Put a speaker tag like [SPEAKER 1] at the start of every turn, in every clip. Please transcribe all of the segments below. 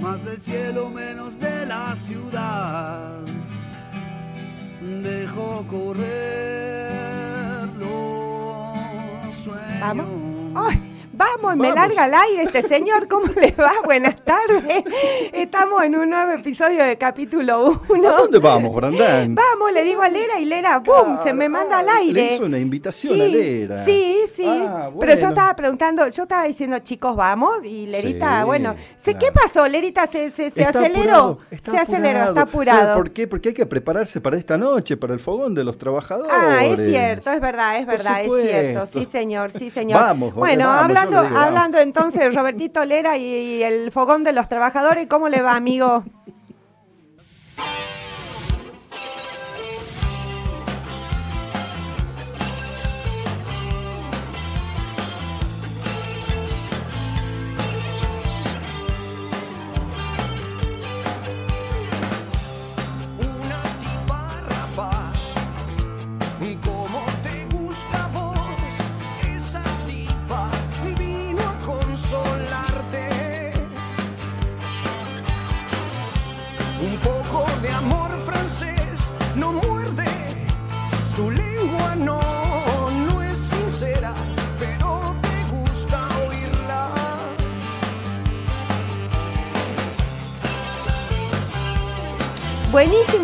[SPEAKER 1] más del cielo menos de la ciudad. Dejo correr los sueños.
[SPEAKER 2] Vamos. ¡Ay! Vamos, me larga al aire este señor. ¿Cómo le va? Buenas tardes. Estamos en un nuevo episodio de capítulo 1.
[SPEAKER 3] ¿A dónde vamos, Brandán?
[SPEAKER 2] Vamos, le digo a Lera y Lera, ¡bum! se me manda al aire.
[SPEAKER 3] Le hizo una invitación a Lera.
[SPEAKER 2] Sí, sí.
[SPEAKER 3] Ah,
[SPEAKER 2] Pero yo estaba preguntando, yo estaba diciendo, chicos, vamos. Y Lerita,
[SPEAKER 3] Sí,
[SPEAKER 2] bueno, ¿sé
[SPEAKER 3] claro.
[SPEAKER 2] ¿qué pasó? Lerita se, se, aceleró.
[SPEAKER 3] apurado,
[SPEAKER 2] se aceleró, está
[SPEAKER 3] ¿Sabe
[SPEAKER 2] apurado.
[SPEAKER 3] por qué? Porque hay que prepararse para esta noche, para el fogón de los trabajadores.
[SPEAKER 2] Ah, es cierto, es verdad, es verdad, es cierto. Sí, señor, sí, señor.
[SPEAKER 3] Vamos,
[SPEAKER 2] bueno,
[SPEAKER 3] vamos,
[SPEAKER 2] hablando,
[SPEAKER 3] digo,
[SPEAKER 2] hablando entonces de Robertito Lera y, y el fogón de los trabajadores, ¿cómo le va, amigo?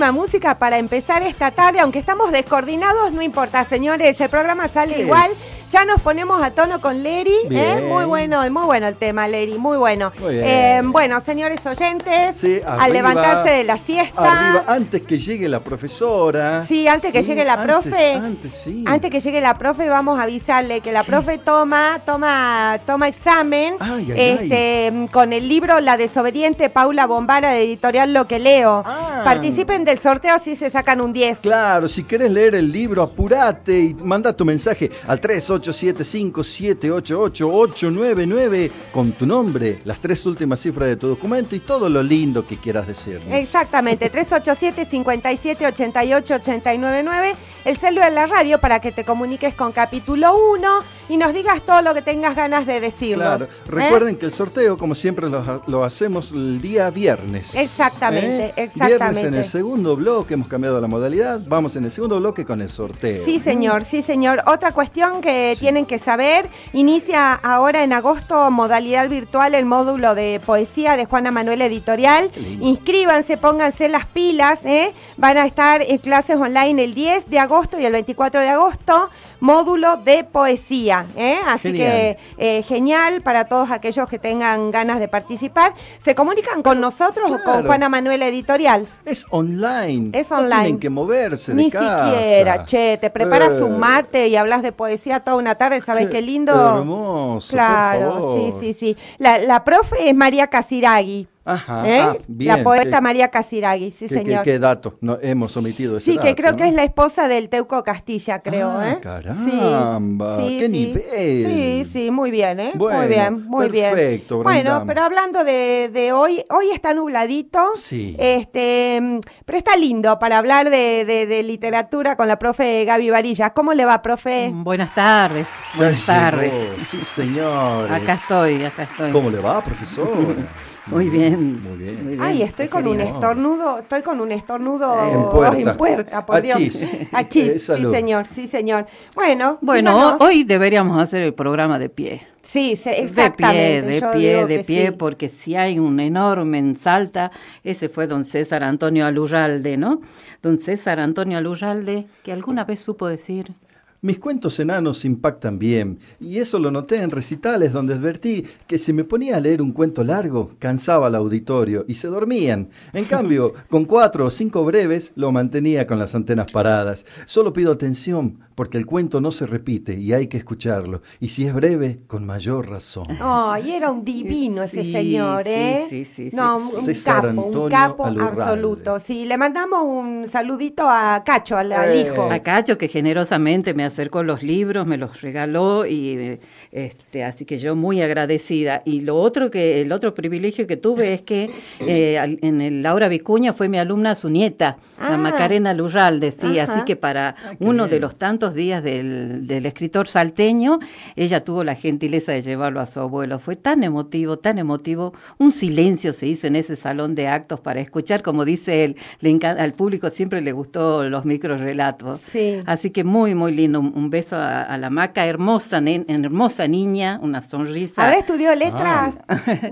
[SPEAKER 2] Buenísima música para empezar esta tarde, aunque estamos descoordinados, no importa, señores, el programa sale
[SPEAKER 3] ¿Qué
[SPEAKER 2] igual.
[SPEAKER 3] es?
[SPEAKER 2] Ya nos ponemos a tono con Leri, ¿eh? Muy bueno, muy bueno el tema, Leri, muy bueno.
[SPEAKER 3] Muy.
[SPEAKER 2] Eh, bueno, señores oyentes,
[SPEAKER 3] Sí,
[SPEAKER 2] al levantarse de la siesta,
[SPEAKER 3] Arriba, antes que llegue la profesora.
[SPEAKER 2] Sí, antes que llegue la
[SPEAKER 3] antes-
[SPEAKER 2] profe.
[SPEAKER 3] Antes, sí.
[SPEAKER 2] Antes que llegue la profe, vamos a avisarle que la profe toma, toma, toma examen
[SPEAKER 3] Ay, ay,
[SPEAKER 2] este, con el libro La desobediente Paula Bombara de Editorial Lo que leo.
[SPEAKER 3] Ah.
[SPEAKER 2] Participen del sorteo si se sacan un 10.
[SPEAKER 3] Claro, si querés leer el libro, apurate y manda tu mensaje al 3875-788-899 con tu nombre, las tres últimas cifras de tu documento y todo lo lindo que quieras decirnos.
[SPEAKER 2] Exactamente, 387-5788-899, el celular de la radio para que te comuniques con capítulo 1 y nos digas todo lo que tengas ganas de decirnos.
[SPEAKER 3] Claro,
[SPEAKER 2] ¿eh?
[SPEAKER 3] recuerden que el sorteo, como siempre, lo, lo hacemos el día viernes.
[SPEAKER 2] Exactamente,
[SPEAKER 3] ¿Eh?
[SPEAKER 2] exactamente.
[SPEAKER 3] Viernes en el segundo bloque, hemos cambiado la modalidad, vamos en el segundo bloque con el sorteo.
[SPEAKER 2] Sí, señor, sí, señor. Otra cuestión que tienen que saber, inicia ahora en agosto modalidad virtual el módulo de poesía de Juana Manuel Editorial. Inscríbanse, pónganse las pilas, ¿eh? Van a estar en clases online el 10 de agosto y el 24 de agosto, módulo de poesía, ¿eh? Así
[SPEAKER 3] Genial.
[SPEAKER 2] que eh, genial para todos aquellos que tengan ganas de participar. ¿Se comunican con nosotros o con. Juana Manuel Editorial?
[SPEAKER 3] Es online.
[SPEAKER 2] Es
[SPEAKER 3] No
[SPEAKER 2] online.
[SPEAKER 3] tienen que moverse
[SPEAKER 2] Ni
[SPEAKER 3] de casa.
[SPEAKER 2] siquiera, che, te preparas
[SPEAKER 3] Eh,
[SPEAKER 2] un mate y hablas de poesía toda una tarde, ¿sabes qué, lindo?
[SPEAKER 3] Hermoso. por
[SPEAKER 2] Claro,
[SPEAKER 3] favor.
[SPEAKER 2] sí, sí, sí. La, la profe es María Casiraghi,
[SPEAKER 3] Ajá,
[SPEAKER 2] ¿eh?
[SPEAKER 3] ah, bien.
[SPEAKER 2] la poeta María Casiraghi, sí,
[SPEAKER 3] qué-
[SPEAKER 2] señor.
[SPEAKER 3] Qué, qué dato, no, hemos omitido ese
[SPEAKER 2] sí, que creo
[SPEAKER 3] ¿no?
[SPEAKER 2] que es la esposa del Teuco Castilla, creo,
[SPEAKER 3] Ah,
[SPEAKER 2] ¿eh?
[SPEAKER 3] caramba, qué nivel.
[SPEAKER 2] Sí, sí, muy bien, ¿eh? muy
[SPEAKER 3] Bueno,
[SPEAKER 2] bien, muy bien.
[SPEAKER 3] perfecto,
[SPEAKER 2] Bueno,
[SPEAKER 3] Brandam.
[SPEAKER 2] pero hablando de, de hoy, hoy está nubladito.
[SPEAKER 3] Sí.
[SPEAKER 2] Este, pero está lindo para hablar de, de- de literatura con la profe Gaby Varillas. ¿Cómo le va, profe?
[SPEAKER 4] Buenas tardes, buenas tardes.
[SPEAKER 3] Sí, señor.
[SPEAKER 4] Acá estoy, acá estoy.
[SPEAKER 3] ¿Cómo le va, profesor?
[SPEAKER 4] Muy bien,
[SPEAKER 3] Muy bien.
[SPEAKER 4] Muy bien,
[SPEAKER 2] Ay, estoy con un estornudo, estoy con un estornudo
[SPEAKER 3] En puerta.
[SPEAKER 2] en puerta, por Dios.
[SPEAKER 3] Achís.
[SPEAKER 2] Achís,
[SPEAKER 3] Eh,
[SPEAKER 2] sí señor, sí señor. Bueno,
[SPEAKER 4] Bueno,
[SPEAKER 2] díganos.
[SPEAKER 4] hoy deberíamos hacer el programa de pie.
[SPEAKER 2] sí, se-
[SPEAKER 4] De pie,
[SPEAKER 2] exactamente.
[SPEAKER 4] de
[SPEAKER 2] yo
[SPEAKER 4] pie, de pie,
[SPEAKER 2] sí.
[SPEAKER 4] porque si hay un enorme en Salta, ese fue don César Antonio Alurralde, ¿no? Don César Antonio Alurralde, que alguna vez supo decir,
[SPEAKER 3] Mis cuentos enanos impactan bien, y eso lo noté en recitales donde advertí que si me ponía a leer un cuento largo, cansaba al auditorio y se dormían. En cambio, con cuatro o cinco breves, lo mantenía con las antenas paradas. Solo pido atención, porque el cuento no se repite y hay que escucharlo, y si es breve, con mayor razón.
[SPEAKER 2] Ay, era un divino ese
[SPEAKER 4] Sí,
[SPEAKER 2] señor, ¿eh?
[SPEAKER 4] sí, sí, sí.
[SPEAKER 2] No, un
[SPEAKER 3] César
[SPEAKER 2] capo, un capo
[SPEAKER 3] Alurralde.
[SPEAKER 2] absoluto. Sí, le mandamos un saludito a Cacho, al, al
[SPEAKER 3] Eh.
[SPEAKER 2] hijo.
[SPEAKER 4] a Cacho, que generosamente me acercó los libros, me los regaló, y este, así que yo muy agradecida. Y lo otro que, el otro privilegio que tuve es que eh, en el Laura Vicuña fue mi alumna su nieta,
[SPEAKER 2] Ah.
[SPEAKER 4] la Macarena Lurralde, sí,
[SPEAKER 2] Ajá.
[SPEAKER 4] así que para
[SPEAKER 3] Ah,
[SPEAKER 4] uno
[SPEAKER 3] bien.
[SPEAKER 4] de los tantos días del, del escritor salteño, ella tuvo la gentileza de llevarlo a su abuelo. Fue tan emotivo, tan emotivo, un silencio se hizo en ese salón de actos para escuchar, como dice él, le encan- al público siempre le gustó los microrelatos.
[SPEAKER 2] Sí.
[SPEAKER 4] Así que muy, muy lindo. Un, un beso a, a la maca, hermosa, hermosa niña, una sonrisa.
[SPEAKER 2] ¿Habrá estudiado letras?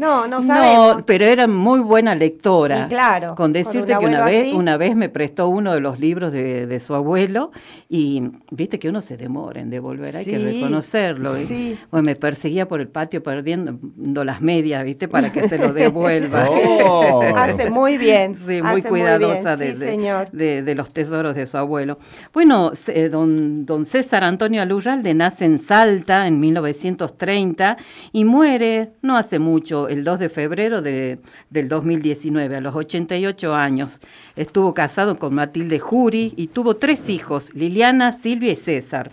[SPEAKER 2] No, no
[SPEAKER 4] No,
[SPEAKER 2] sabemos.
[SPEAKER 4] pero era muy buena lectora.
[SPEAKER 2] Y claro,
[SPEAKER 4] Con
[SPEAKER 2] con
[SPEAKER 4] decirte
[SPEAKER 2] un
[SPEAKER 4] que una vez,
[SPEAKER 2] así.
[SPEAKER 4] una vez me prestó uno de los libros de, de su abuelo y viste que uno se demora en devolver, hay que
[SPEAKER 2] Sí,
[SPEAKER 4] reconocerlo. y, bueno, me perseguía por el patio perdiendo las medias, viste, para que se lo devuelva.
[SPEAKER 3] Oh.
[SPEAKER 2] Hace muy bien.
[SPEAKER 4] Sí,
[SPEAKER 2] hace
[SPEAKER 4] muy cuidadosa
[SPEAKER 2] bien,
[SPEAKER 4] de,
[SPEAKER 2] sí,
[SPEAKER 4] de-
[SPEAKER 2] señor.
[SPEAKER 4] de- de los tesoros de su abuelo. Bueno, se- eh, don, don César Antonio Alurralde nace en Salta en 1930 y muere no hace mucho, el 2 de febrero de, del 2019, a los 88 años. Estuvo casado con Matilde Jury y tuvo tres hijos, Liliana, Silvia y César.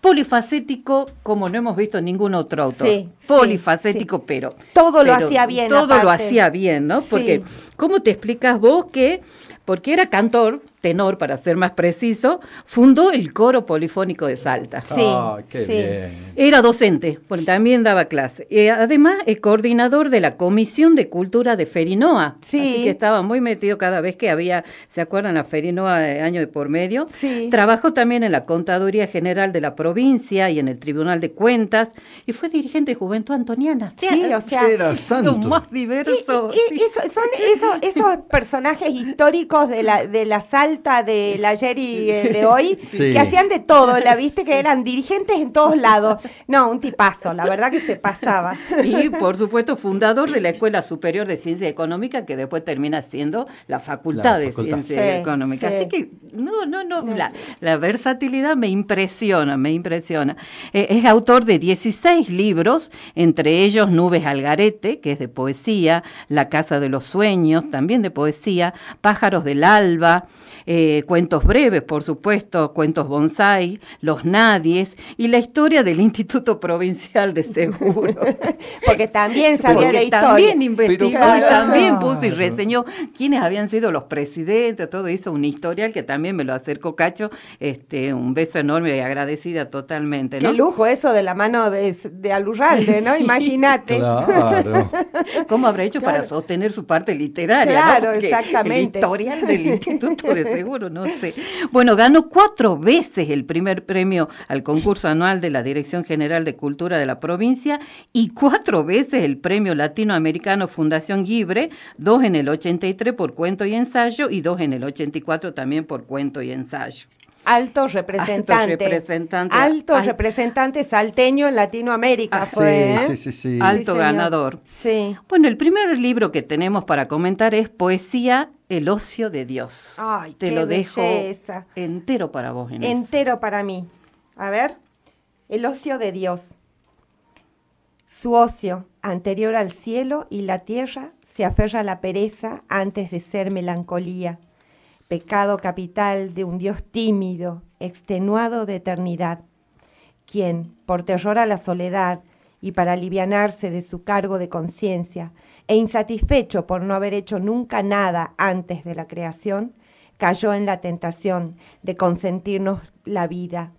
[SPEAKER 4] Polifacético como no hemos visto ningún otro autor.
[SPEAKER 2] Sí, sí,
[SPEAKER 4] Polifacético, pero
[SPEAKER 2] Todo lo hacía bien,
[SPEAKER 4] Todo lo hacía bien, ¿no? Porque, ¿cómo te explicas vos que, porque era cantor, tenor para ser más preciso, fundó el coro polifónico de Salta?
[SPEAKER 2] Sí,
[SPEAKER 3] Ah, qué
[SPEAKER 2] sí.
[SPEAKER 3] bien.
[SPEAKER 4] Era docente, porque también daba clase. Y además, es coordinador de la Comisión de Cultura de Ferinoa.
[SPEAKER 2] Sí.
[SPEAKER 4] Así que estaba muy metido cada vez que había, ¿se acuerdan? La Ferinoa de año de por medio.
[SPEAKER 2] Sí.
[SPEAKER 4] Trabajó también en la Contaduría General de la provincia y en el Tribunal de Cuentas. Y fue dirigente de Juventud Antoniana.
[SPEAKER 2] Sí, o sea,
[SPEAKER 3] Era
[SPEAKER 4] lo
[SPEAKER 3] santo.
[SPEAKER 4] más diverso.
[SPEAKER 2] Y- y-
[SPEAKER 4] sí.
[SPEAKER 2] eso- son esos, esos personajes históricos de la, de la Salta del ayer y el de hoy,
[SPEAKER 3] Sí.
[SPEAKER 2] que hacían de todo, la viste que eran dirigentes en todos lados. No, un tipazo, la verdad que se pasaba.
[SPEAKER 4] Y, por supuesto, fundador de la Escuela Superior de Ciencia Económica, que después termina siendo la Facultad
[SPEAKER 3] La
[SPEAKER 4] de
[SPEAKER 3] facultad.
[SPEAKER 4] Ciencia
[SPEAKER 2] Sí,
[SPEAKER 4] Económica.
[SPEAKER 2] sí.
[SPEAKER 4] Así que, no, no, no,
[SPEAKER 2] No.
[SPEAKER 4] la, la versatilidad me impresiona, me impresiona. Eh, es autor de 16 libros, entre ellos Nubes al Garete, que es de poesía, La Casa de los Sueños, también de poesía, Pájaros del Alba, eh, cuentos breves, por supuesto, cuentos bonsai, Los Nadies y la historia del Instituto Provincial de Seguro.
[SPEAKER 2] Porque también sabía
[SPEAKER 4] Porque
[SPEAKER 2] de historia.
[SPEAKER 4] también investigó y también puso y reseñó quiénes habían sido los presidentes, todo hizo un historial que también me lo acercó Cacho, este, un beso enorme y agradecida totalmente, ¿no?
[SPEAKER 2] Qué lujo eso de la mano de, de Alurralde, ¿no? Imagínate.
[SPEAKER 3] Claro.
[SPEAKER 4] ¿Cómo habrá hecho para sostener su parte literaria?
[SPEAKER 2] Claro, exactamente.
[SPEAKER 4] El historial del Instituto de Seguro, no sé. Bueno, ganó cuatro veces el primer premio al concurso anual de la Dirección General de Cultura de la provincia y cuatro veces el premio latinoamericano Fundación Libre, dos en el 83 por cuento y ensayo y dos en el 84 también por cuento y ensayo.
[SPEAKER 2] Alto representante.
[SPEAKER 4] Alto representante.
[SPEAKER 2] Alto
[SPEAKER 4] Al-
[SPEAKER 2] representante salteño en Latinoamérica
[SPEAKER 4] Ah,
[SPEAKER 2] fue, ¿eh?
[SPEAKER 3] Sí, sí, sí, sí.
[SPEAKER 4] Alto ganador.
[SPEAKER 2] Sí.
[SPEAKER 4] Bueno, el primer libro que tenemos para comentar es Poesía, el ocio de Dios.
[SPEAKER 2] Ay,
[SPEAKER 4] Te
[SPEAKER 2] qué
[SPEAKER 4] lo dejo
[SPEAKER 2] belleza.
[SPEAKER 4] entero para vos, Inés.
[SPEAKER 2] Entero para mí. A ver. El ocio de Dios. Su ocio, anterior al cielo y la tierra, se aferra a la pereza antes de ser melancolía, pecado capital de un Dios tímido, extenuado de eternidad, quien, por terror a la soledad y para alivianarse de su cargo de conciencia, e insatisfecho por no haber hecho nunca nada antes de la creación, cayó en la tentación de consentirnos la vida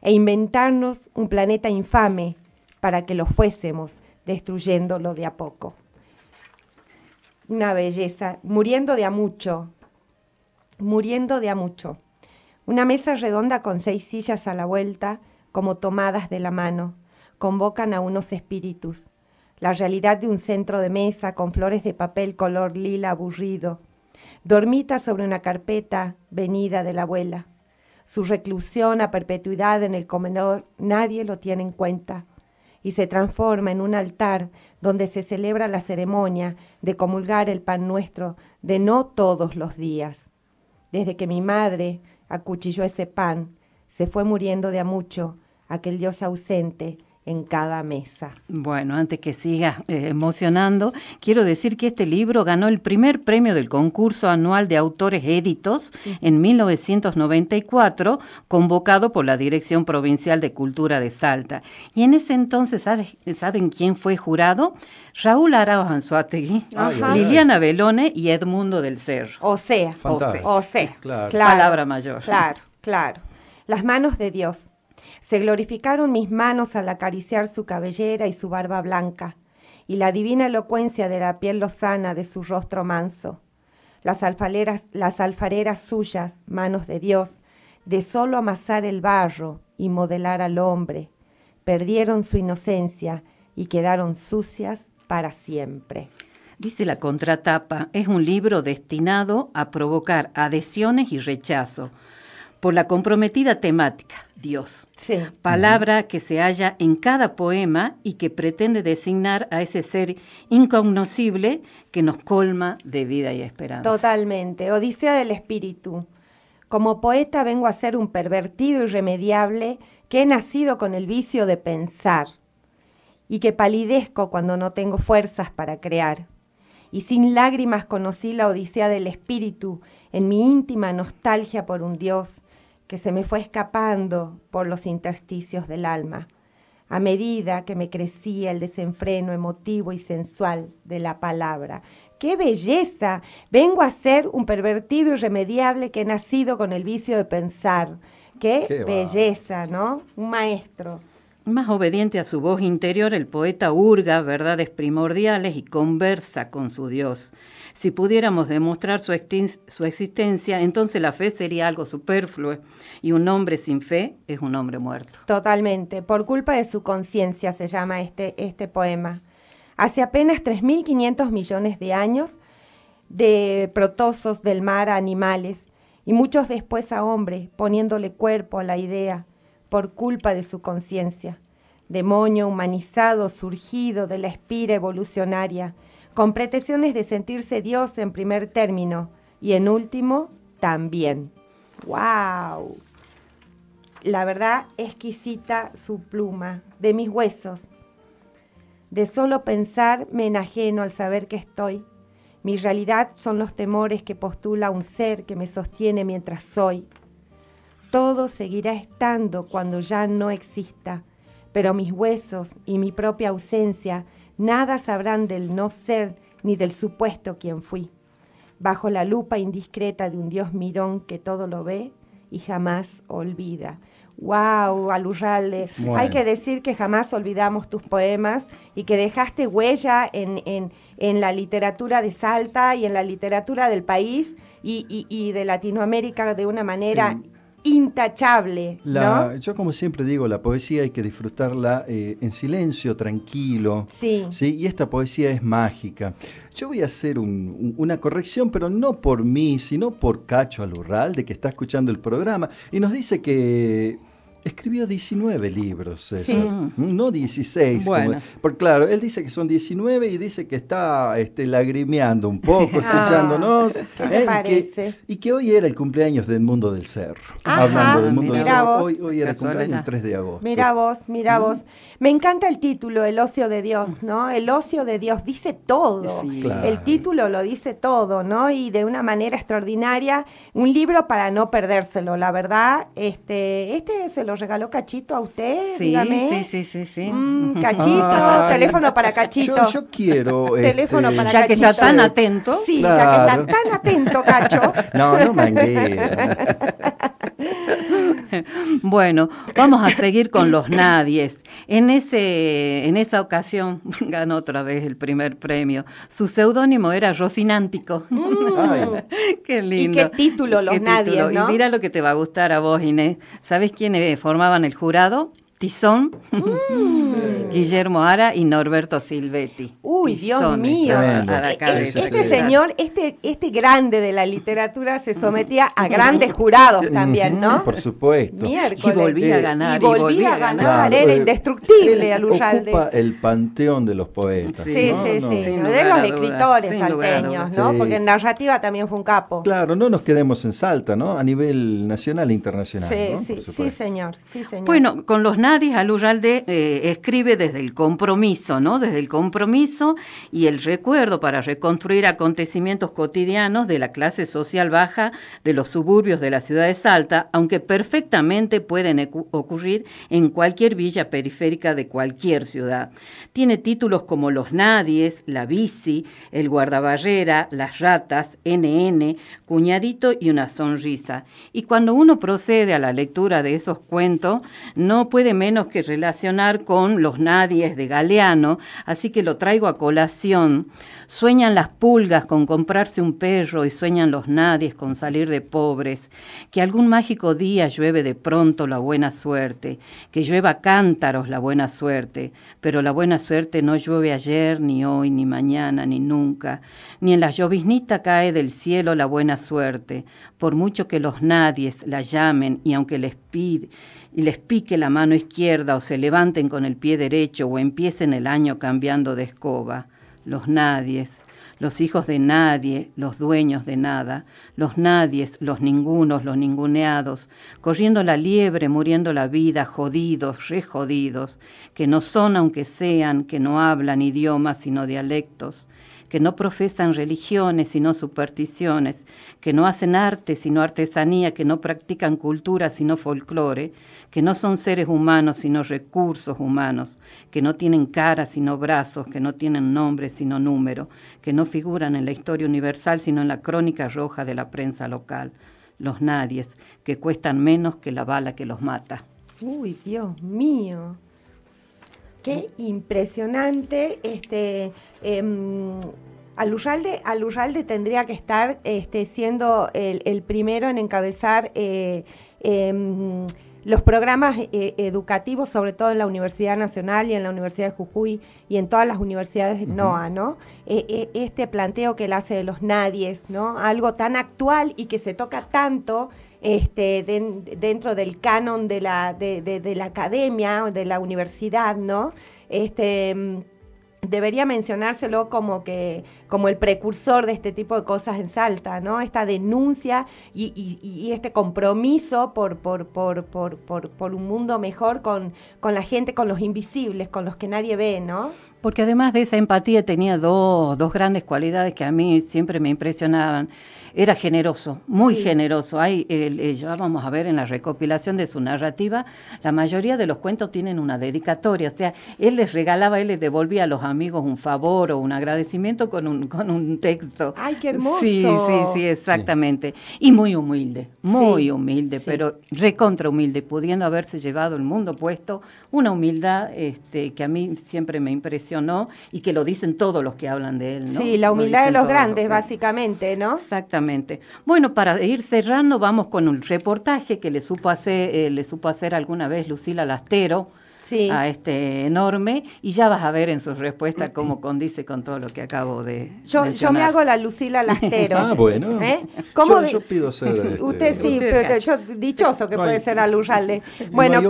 [SPEAKER 2] e inventarnos un planeta infame para que lo fuésemos, destruyéndolo de a poco. una belleza, muriendo de a mucho, muriendo de a mucho. Una mesa redonda con seis sillas a la vuelta, como tomadas de la mano, convocan a unos espíritus. La realidad de un centro de mesa con flores de papel color lila aburrido. Dormita sobre una carpeta venida de la abuela. Su reclusión a perpetuidad en el comedor nadie lo tiene en cuenta y se transforma en un altar donde se celebra la ceremonia de comulgar el pan nuestro de no todos los días. Desde que mi madre acuchilló ese pan, se fue muriendo de a mucho aquel Dios ausente en cada mesa.
[SPEAKER 4] Bueno, antes que siga eh, emocionando, quiero decir que este libro ganó el primer premio del concurso anual de autores éditos en 1994, convocado por la Dirección Provincial de Cultura de Salta. Y en ese entonces, ¿saben quién fue jurado? Raúl Arauz Anzuategui, Liliana Belone y Edmundo del Cerro.
[SPEAKER 2] O sea,
[SPEAKER 4] o sea, claro. palabra mayor.
[SPEAKER 2] Claro, claro. Las manos de Dios se glorificaron mis manos al acariciar su cabellera y su barba blanca, y la divina elocuencia de la piel lozana de su rostro manso. Las, alfareras, las alfareras suyas, manos de Dios, de solo amasar el barro y modelar al hombre, perdieron su inocencia y quedaron sucias para siempre.
[SPEAKER 4] Dice la contratapa, es un libro destinado a provocar adhesiones y rechazo por la comprometida temática, Dios. Palabra que se halla en cada poema y que pretende designar a ese ser incognoscible que nos colma de vida y esperanza.
[SPEAKER 2] Totalmente. Odisea del Espíritu. Como poeta vengo a ser un pervertido irremediable que he nacido con el vicio de pensar y que palidezco cuando no tengo fuerzas para crear. Y sin lágrimas conocí la Odisea del Espíritu en mi íntima nostalgia por un Dios que se me fue escapando por los intersticios del alma, a medida que me crecía el desenfreno emotivo y sensual de la palabra. ¡Qué belleza! Vengo a ser un pervertido irremediable que he nacido con el vicio de pensar. ¡Qué, belleza, ¿no? Un maestro.
[SPEAKER 4] Más obediente a su voz interior, el poeta hurga verdades primordiales y conversa con su Dios. Si pudiéramos demostrar su, su, existencia, entonces la fe sería algo superfluo y un hombre sin fe es un hombre muerto.
[SPEAKER 2] Totalmente. Por culpa de su conciencia se llama este, este poema. Hace apenas 3.500 millones de años, de protosos del mar a animales y muchos después a hombres, poniéndole cuerpo a la idea por culpa de su conciencia, demonio humanizado surgido de la espira evolucionaria, con pretensiones de sentirse Dios en primer término y en último también. ¡Wow! La verdad exquisita su pluma, de mis huesos. De solo pensar me enajeno al saber que estoy. Mi realidad son los temores que postula un ser que me sostiene mientras soy todo seguirá estando cuando ya no exista, pero mis huesos y mi propia ausencia nada sabrán del no ser ni del supuesto quien fui. Bajo la lupa indiscreta de un Dios mirón que todo lo ve y jamás olvida. ¡Wow, Alurralde! Hay que decir que jamás olvidamos tus poemas y que dejaste huella en, en, en la literatura de Salta y en la literatura del país y, y, de Latinoamérica de una manera intachable. ¿no?
[SPEAKER 3] Yo como siempre digo, la poesía hay que disfrutarla eh, en silencio, tranquilo.
[SPEAKER 2] Sí.
[SPEAKER 3] sí. Y esta poesía es mágica. Yo voy a hacer una corrección, pero no por mí, sino por Cacho Alurral, de que está escuchando el programa, y nos dice que Escribió 19 libros, César, no 16. Bueno. porque claro, él dice que son 19 y dice que está este, lagrimeando un poco, escuchándonos.
[SPEAKER 2] ¿eh?
[SPEAKER 3] Y, que, hoy era el cumpleaños del mundo del cerro. hablando del mundo del cerro. Hoy, hoy, era el cumpleaños el 3 de agosto.
[SPEAKER 2] Mira vos, mira vos. Me encanta el título, El ocio de Dios, ¿no? El ocio de Dios dice todo. El título lo dice todo, ¿no? Y de una manera extraordinaria. Un libro para no perdérselo, la verdad. Este, este se lo regaló Cachito a usted?
[SPEAKER 4] Sí, sí, sí, sí, sí.
[SPEAKER 2] Mm, cachito, teléfono para Cachito.
[SPEAKER 3] Yo, quiero.
[SPEAKER 2] teléfono este, para
[SPEAKER 4] ya que está tan atento.
[SPEAKER 2] Sí, ya que está tan atento, Cacho.
[SPEAKER 3] No, no mangué.
[SPEAKER 4] bueno, vamos a seguir con los nadies. En, ese, en esa ocasión ganó otra vez el primer premio. Su seudónimo era Rosinántico. qué lindo.
[SPEAKER 2] ¿Y qué título, los nadies,
[SPEAKER 4] Y mira lo que te va a gustar a vos, Inés. ¿Sabes quiénes formaban el jurado? Tizón, mm. Guillermo Ara y Norberto Silvetti.
[SPEAKER 2] Uy, Dios mío. este señor, este, este grande de la literatura se sometía a grandes jurados también, ¿no?
[SPEAKER 3] Por supuesto.
[SPEAKER 4] Y volvía a ganar.
[SPEAKER 2] Y volvía, a ganar. Era indestructible Aluyalde.
[SPEAKER 3] Ocupa el panteón de los poetas.
[SPEAKER 2] Sí, sí, sí. de los escritores salteños, ¿no? Porque en narrativa también fue un capo.
[SPEAKER 3] Claro, no nos quedemos en Salta, ¿no? A nivel nacional e internacional.
[SPEAKER 2] Sí, sí, sí, señor. Sí, señor.
[SPEAKER 4] Bueno, con los Nadis, Aluyalde eh, escribe desde el compromiso, ¿no? Desde el compromiso y el recuerdo para reconstruir acontecimientos cotidianos de la clase social baja de los suburbios de la ciudad de Salta, aunque perfectamente pueden ocurrir en cualquier villa periférica de cualquier ciudad. Tiene títulos como Los Nadies, La Bici, El Guardabarrera, Las Ratas, NN, Cuñadito y una sonrisa. Y cuando uno procede a la lectura de esos cuentos, no puede menos que relacionar con los nadies de Galeano, así que lo traigo a colación. Sueñan las pulgas con comprarse un perro y sueñan los nadies con salir de pobres. Que algún mágico día llueve de pronto la buena suerte, que llueva cántaros la buena suerte, pero la buena suerte no llueve ayer, ni hoy, ni mañana, ni nunca, ni en la lloviznita cae del cielo la buena suerte, por mucho que los nadies la llamen y aunque les pide y les pique la mano izquierda o se levanten con el pie derecho o empiecen el año cambiando de escoba. Los nadies, los hijos de nadie, los dueños de nada, los nadies, los ningunos, los ninguneados, corriendo la liebre, muriendo la vida, jodidos, rejodidos, que no son aunque sean, que no hablan idiomas sino dialectos, que no profesan religiones sino supersticiones, que no hacen arte sino artesanía, que no practican cultura sino folclore, que no son seres humanos sino recursos humanos, que no tienen cara sino brazos, que no tienen nombre sino número, que no figuran en la historia universal sino en la crónica roja de la prensa local, los nadies, que cuestan menos que la bala que los mata.
[SPEAKER 2] Uy, Dios mío. Qué impresionante este eh, Alurralde, tendría que estar este, siendo el, primero en encabezar eh, em, los programas eh, educativos, sobre todo en la Universidad Nacional y en la Universidad de Jujuy y en todas las universidades de NOA, ¿no? Eh, este planteo que él hace de los nadies, ¿no? Algo tan actual y que se toca tanto este, dentro del canon de la, de, de la academia, de la universidad, ¿no? Este debería mencionárselo como que como el precursor de este tipo de cosas en Salta, ¿no? Esta denuncia y, este compromiso por, por, por, por, por, un mundo mejor con, con la gente, con los invisibles, con los que nadie ve, ¿no?
[SPEAKER 4] Porque además de esa empatía tenía dos, dos grandes cualidades que a mí siempre me impresionaban era generoso, muy generoso. Hay, ya vamos a ver en la recopilación de su narrativa, la mayoría de los cuentos tienen una dedicatoria, o sea, él les regalaba, él les devolvía a los amigos un favor o un agradecimiento con un, con un texto.
[SPEAKER 2] ¡Ay, qué hermoso!
[SPEAKER 4] Sí, sí, sí, exactamente. Y muy humilde, muy humilde, pero recontra humilde, pudiendo haberse llevado el mundo puesto, una humildad este, que a mí siempre me impresionó y que lo dicen todos los que hablan de él, ¿no?
[SPEAKER 2] Sí, la humildad de los grandes, básicamente, ¿no?
[SPEAKER 4] Exactamente. Bueno, para ir cerrando, vamos con un reportaje que le supo hacer, eh, le supo hacer alguna vez Lucila Lastero a este enorme y ya vas a ver en sus respuestas cómo condice con todo lo que acabo de
[SPEAKER 2] yo, Yo me hago la Lucila Lastero.
[SPEAKER 3] ah, bueno. ¿Eh? yo, pido ser... Este,
[SPEAKER 2] Usted sí, pero yo dichoso que puede ser Alurralde. Bueno,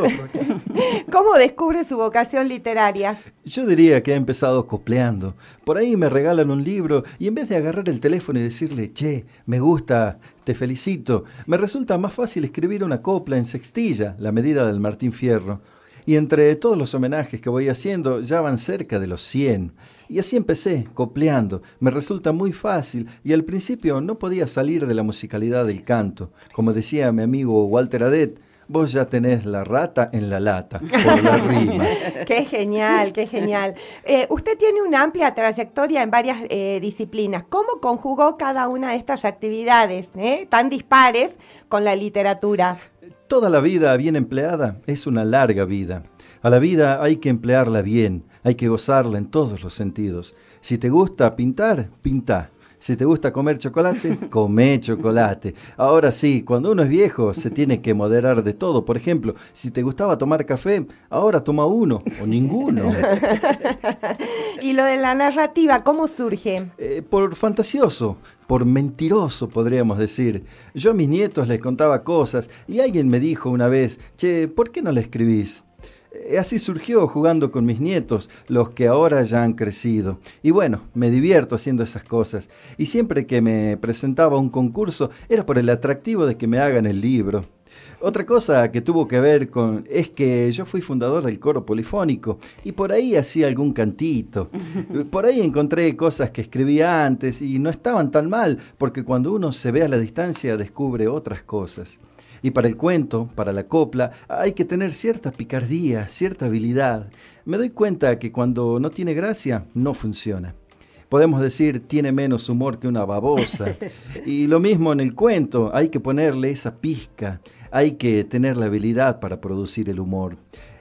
[SPEAKER 2] ¿cómo descubre su vocación literaria?
[SPEAKER 3] Yo diría que ha empezado copleando. Por ahí me regalan un libro y en vez de agarrar el teléfono y decirle, che, me gusta, te felicito, me resulta más fácil escribir una copla en sextilla, la medida del Martín Fierro y entre todos los homenajes que voy haciendo ya van cerca de los 100. Y así empecé, copleando. Me resulta muy fácil y al principio no podía salir de la musicalidad del canto. Como decía mi amigo Walter Adet, vos ya tenés la rata en la lata, por la rima.
[SPEAKER 2] Qué genial, qué genial. Eh, usted tiene una amplia trayectoria en varias eh, disciplinas. ¿Cómo conjugó cada una de estas actividades eh, tan dispares con la literatura?
[SPEAKER 3] Toda la vida bien empleada es una larga vida. A la vida hay que emplearla bien, hay que gozarla en todos los sentidos. Si te gusta pintar, pinta. Si te gusta comer chocolate, come chocolate. Ahora sí, cuando uno es viejo se tiene que moderar de todo. Por ejemplo, si te gustaba tomar café, ahora toma uno o ninguno.
[SPEAKER 2] y lo de la narrativa, ¿cómo surge?
[SPEAKER 3] Eh, por fantasioso, por mentiroso, podríamos decir. Yo a mis nietos les contaba cosas y alguien me dijo una vez, che, ¿por qué no le escribís? Eh, Así surgió jugando con mis nietos, los que ahora ya han crecido. Y bueno, me divierto haciendo esas cosas. Y siempre que me presentaba a un concurso era por el atractivo de que me hagan el libro. Otra cosa que tuvo que ver con es que yo fui fundador del coro polifónico y por ahí hacía algún cantito. Por ahí encontré cosas que escribía antes y no estaban tan mal, porque cuando uno se ve a la distancia descubre otras cosas. Y para el cuento, para la copla, hay que tener cierta picardía, cierta habilidad. Me doy cuenta que cuando no tiene gracia, no funciona. Podemos decir, tiene menos humor que una babosa. Y lo mismo en el cuento, hay que ponerle esa pizca, hay que tener la habilidad para producir el humor.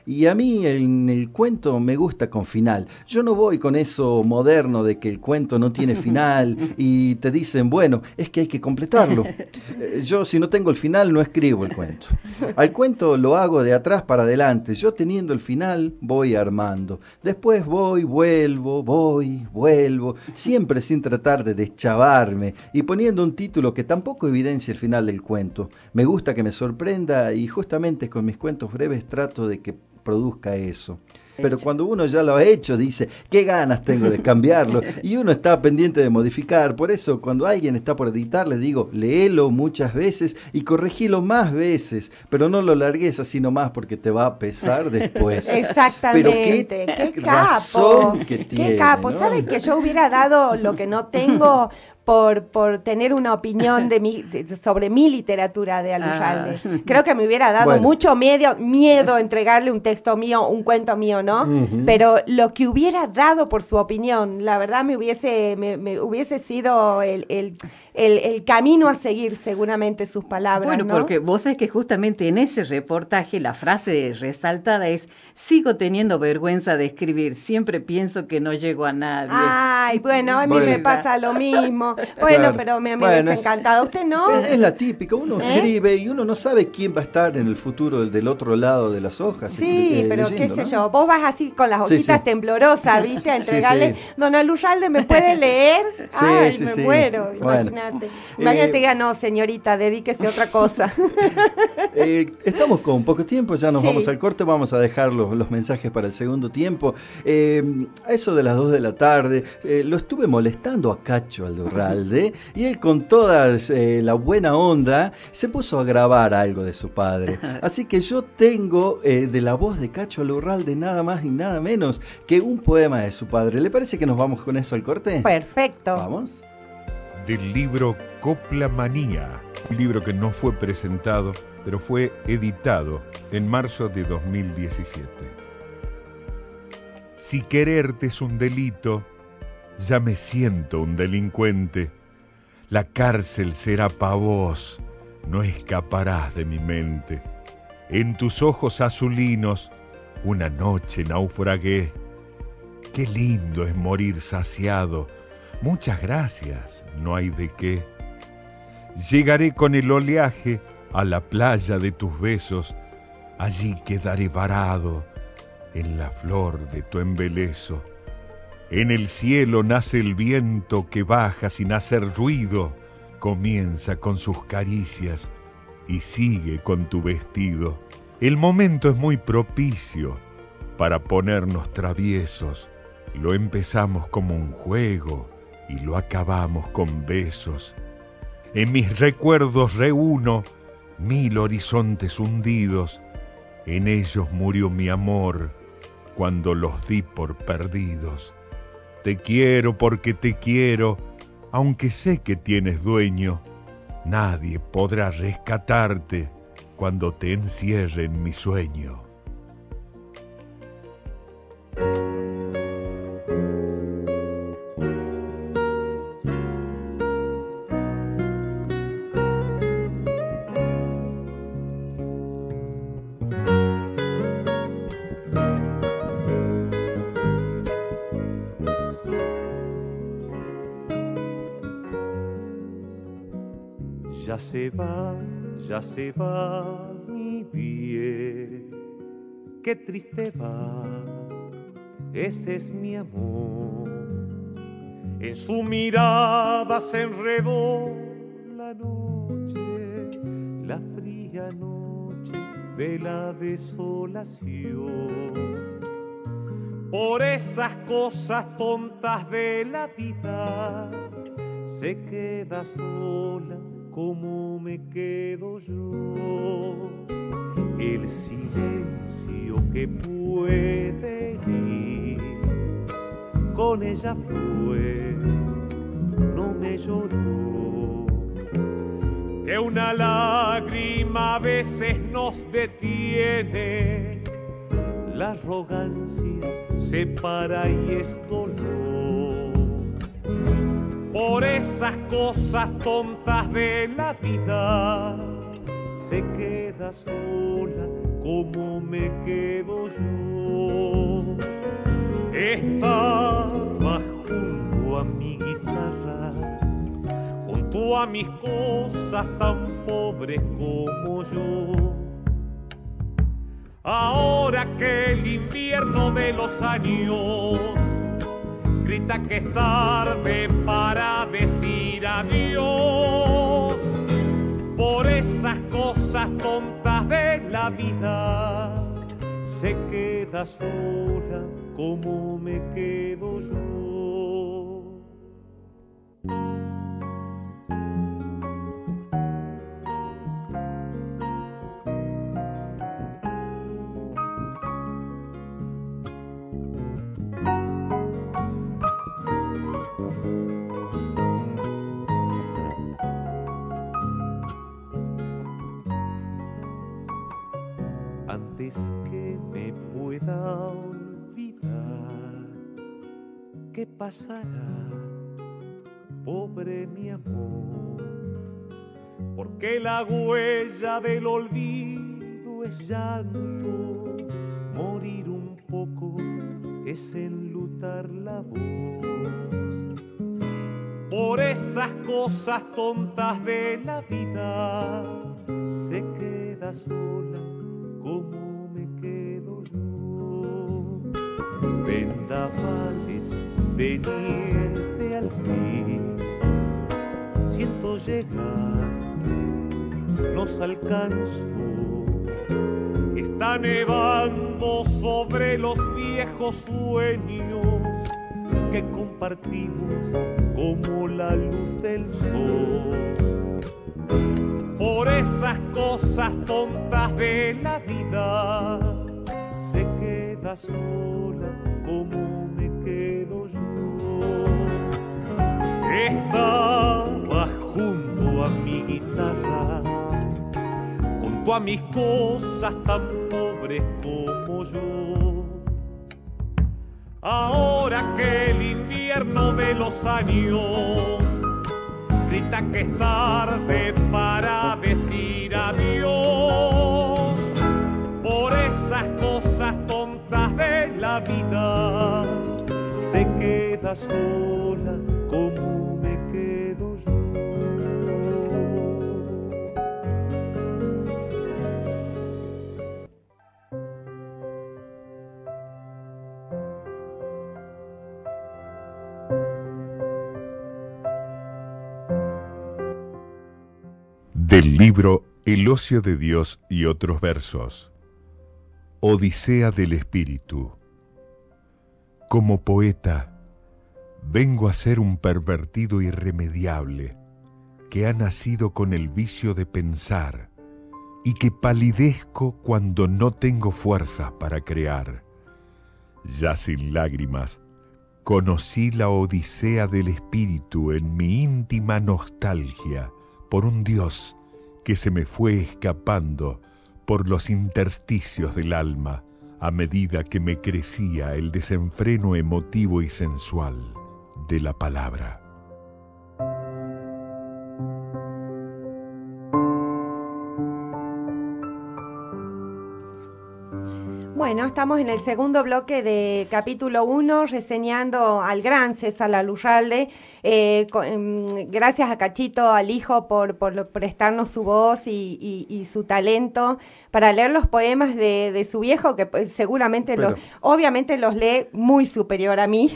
[SPEAKER 3] Y a mí en el cuento me gusta con final. Yo no voy con eso moderno de que el cuento no tiene final y te dicen, bueno, es que hay que completarlo. Eh, Yo si no tengo el final no escribo el cuento. Al cuento lo hago de atrás para adelante. Yo teniendo el final voy armando. Después voy, vuelvo, voy, vuelvo, siempre sin tratar de deschavarme y poniendo un título que tampoco evidencia el final del cuento. Me gusta que me sorprenda y justamente con mis cuentos breves trato de que produzca eso. Pero cuando uno ya lo ha hecho, dice, qué ganas tengo de cambiarlo. Y uno está pendiente de modificar. Por eso, cuando alguien está por editar, le digo, léelo muchas veces y corregilo más veces. Pero no lo largues así nomás porque te va a pesar después.
[SPEAKER 2] Exactamente.
[SPEAKER 3] Pero qué,
[SPEAKER 2] qué
[SPEAKER 3] razón
[SPEAKER 2] capo. qué capo.
[SPEAKER 3] ¿no?
[SPEAKER 2] ¿Sabes que yo hubiera dado lo que no tengo por, por tener una opinión de mi, de- sobre mi literatura de Alujalde?
[SPEAKER 4] Ah.
[SPEAKER 2] Creo que me hubiera dado
[SPEAKER 3] Bueno.
[SPEAKER 2] mucho miedo, miedo entregarle un texto mío, un cuento mío, ¿no? Pero lo que hubiera dado por su opinión, la verdad me hubiese, me, me hubiese sido el, el, el, el camino a seguir seguramente sus palabras.
[SPEAKER 4] Bueno,
[SPEAKER 2] ¿no?
[SPEAKER 4] porque vos sabés que justamente en ese reportaje la frase resaltada es, sigo teniendo vergüenza de escribir, siempre pienso que no llego a nadie.
[SPEAKER 2] Ay, bueno, a mí
[SPEAKER 3] Bueno.
[SPEAKER 2] me pasa lo mismo. Bueno,
[SPEAKER 3] Claro.
[SPEAKER 2] pero me, me
[SPEAKER 3] Bueno, es-
[SPEAKER 2] encantado. ¿Usted no?
[SPEAKER 3] Es, es la típica, uno
[SPEAKER 2] ¿Eh?
[SPEAKER 3] escribe y uno no sabe quién va a estar en el futuro del, del otro lado de las hojas.
[SPEAKER 2] Sí,
[SPEAKER 3] eh,
[SPEAKER 2] pero
[SPEAKER 3] leyendo,
[SPEAKER 2] qué sé
[SPEAKER 3] ¿no?
[SPEAKER 2] yo, vos vas así con las hojitas
[SPEAKER 3] sí.
[SPEAKER 2] temblorosas, ¿viste? A entregarle,
[SPEAKER 3] sí.
[SPEAKER 2] don Alujalde, ¿me puede leer?
[SPEAKER 3] Sí,
[SPEAKER 2] Ay,
[SPEAKER 3] sí,
[SPEAKER 2] me
[SPEAKER 3] sí.
[SPEAKER 2] muero,
[SPEAKER 3] Bueno.
[SPEAKER 2] Imagínate.
[SPEAKER 3] Eh,
[SPEAKER 2] Imagínate que diga, no, señorita, dedíquese a otra cosa.
[SPEAKER 3] Eh, estamos con poco tiempo, ya nos
[SPEAKER 2] Sí.
[SPEAKER 3] vamos al corte, vamos a dejar los, los mensajes para el segundo tiempo. Eh, a eso de las 2 de la tarde, eh, lo estuve molestando a Cacho Aldurralde y él con toda eh, la buena onda se puso a grabar algo de su padre. Así que yo tengo eh, de la voz de Cacho Aldurralde nada más y nada menos que un poema de su padre. ¿Le parece que nos vamos con eso al corte?
[SPEAKER 2] Perfecto.
[SPEAKER 3] Vamos.
[SPEAKER 5] Del libro Copla Manía, un libro que no fue presentado, pero fue editado en marzo de 2017. Si quererte es un delito, ya me siento un delincuente. La cárcel será pa' vos, no escaparás de mi mente. En tus ojos azulinos, una noche naufragué. Qué lindo es morir saciado. Muchas gracias, no hay de qué. Llegaré con el oleaje a la playa de tus besos, allí quedaré varado en la flor de tu embeleso. En el cielo nace el viento que baja sin hacer ruido, comienza con sus caricias y sigue con tu vestido. El momento es muy propicio para ponernos traviesos. Lo empezamos como un juego y lo acabamos con besos. En mis recuerdos reúno mil horizontes hundidos. En ellos murió mi amor cuando los di por perdidos. Te quiero porque te quiero, aunque sé que tienes dueño. Nadie podrá rescatarte cuando te encierre en mi sueño.
[SPEAKER 6] Se va, ya se va mi bien, qué triste va, ese es mi amor. En su mirada se enredó la noche, la fría noche de la desolación. Por esas cosas tontas de la vida se queda sola como me quedo yo. El silencio que puede ir con ella fue, no me lloró. Que una lágrima a veces nos detiene, la arrogancia se para y es dolor por esas cosas tontas de la vida se queda sola como me quedo yo. Estaba junto a mi guitarra, junto a mis cosas tan pobres como yo. Ahora que el invierno de los años grita que es tarde para decir adiós por esas cosas tontas de la vida. Se queda sola como me quedo yo ¿Qué pasará, pobre mi amor? Porque la huella del olvido es llanto, morir un poco es enlutar la voz. Por esas cosas tontas de la vida se queda sola como me quedo yo. Vendavales de nieve al fin, siento llegar, nos alcanzó. Está nevando sobre los viejos sueños que compartimos como la luz del sol por esas cosas tontas de la vida se queda sola como Estaba junto a mi guitarra, junto a mis cosas tan pobres como yo. Ahora que el invierno de los años grita que es tarde para decir adiós por esas cosas tontas de la vida se queda sola
[SPEAKER 5] Del libro El ocio de Dios y otros versos. Odisea del Espíritu. Como poeta, vengo a ser un pervertido irremediable que ha nacido con el vicio de pensar y que palidezco cuando no tengo fuerzas para crear. Ya sin lágrimas, conocí la Odisea del Espíritu en mi íntima nostalgia por un Dios que se me fue escapando por los intersticios del alma a medida que me crecía el desenfreno emotivo y sensual de la palabra.
[SPEAKER 2] Bueno, estamos en el segundo bloque de capítulo 1, reseñando al gran César Lalurralde. Eh, em, gracias a Cachito, al hijo, por, por prestarnos su voz y, y- y su talento para leer los poemas de, de su viejo, que pues, seguramente, los, obviamente los lee muy superior a mí.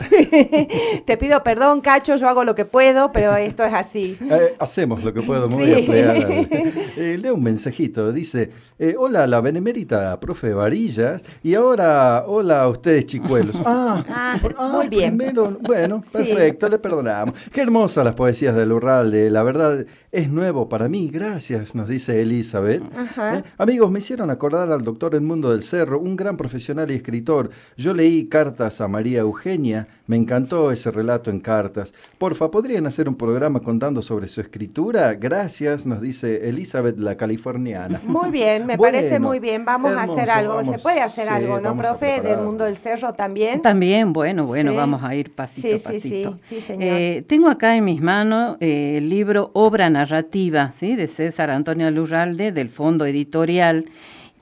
[SPEAKER 2] Te pido perdón, Cacho, yo hago lo que puedo, pero esto es así.
[SPEAKER 3] Eh, hacemos lo que puedo, me voy a
[SPEAKER 2] Sí.
[SPEAKER 3] plegar. al- Eh, leo un mensajito, dice, eh, hola la benemérita profe Varillas y ahora hola a ustedes chicuelos. Ah,
[SPEAKER 2] Ah,
[SPEAKER 3] ah,
[SPEAKER 2] muy bien.
[SPEAKER 3] primero, bueno,
[SPEAKER 2] Sí.
[SPEAKER 3] perfecto, le perdonamos. Qué hermosas las poesías del Urralde, la verdad es nuevo para mí, gracias, nos dice Elizabeth.
[SPEAKER 2] Ajá.
[SPEAKER 3] Eh, Amigos, me hicieron acordar al doctor Edmundo del Cerro, un gran profesional y escritor. Yo leí cartas a María Eugenia, me encantó ese relato en cartas. Porfa, ¿podrían hacer un programa contando sobre su escritura? Gracias, nos dice Elizabeth la californiana.
[SPEAKER 2] Muy bien, me
[SPEAKER 3] Bueno,
[SPEAKER 2] parece muy bien. Vamos a hacer algo.
[SPEAKER 3] vamos,
[SPEAKER 2] Se puede hacer
[SPEAKER 3] sí,
[SPEAKER 2] algo, ¿no, profe? Del mundo del cerro también.
[SPEAKER 4] También, bueno, bueno,
[SPEAKER 2] Sí.
[SPEAKER 4] vamos a ir pasito
[SPEAKER 2] Sí,
[SPEAKER 4] a
[SPEAKER 2] sí, sí,
[SPEAKER 4] pasito.
[SPEAKER 2] sí, señor.
[SPEAKER 4] Eh, tengo acá en mis manos eh, el libro Obra Narrativa, ¿sí? de César Antonio Lurralde, del Fondo Editorial.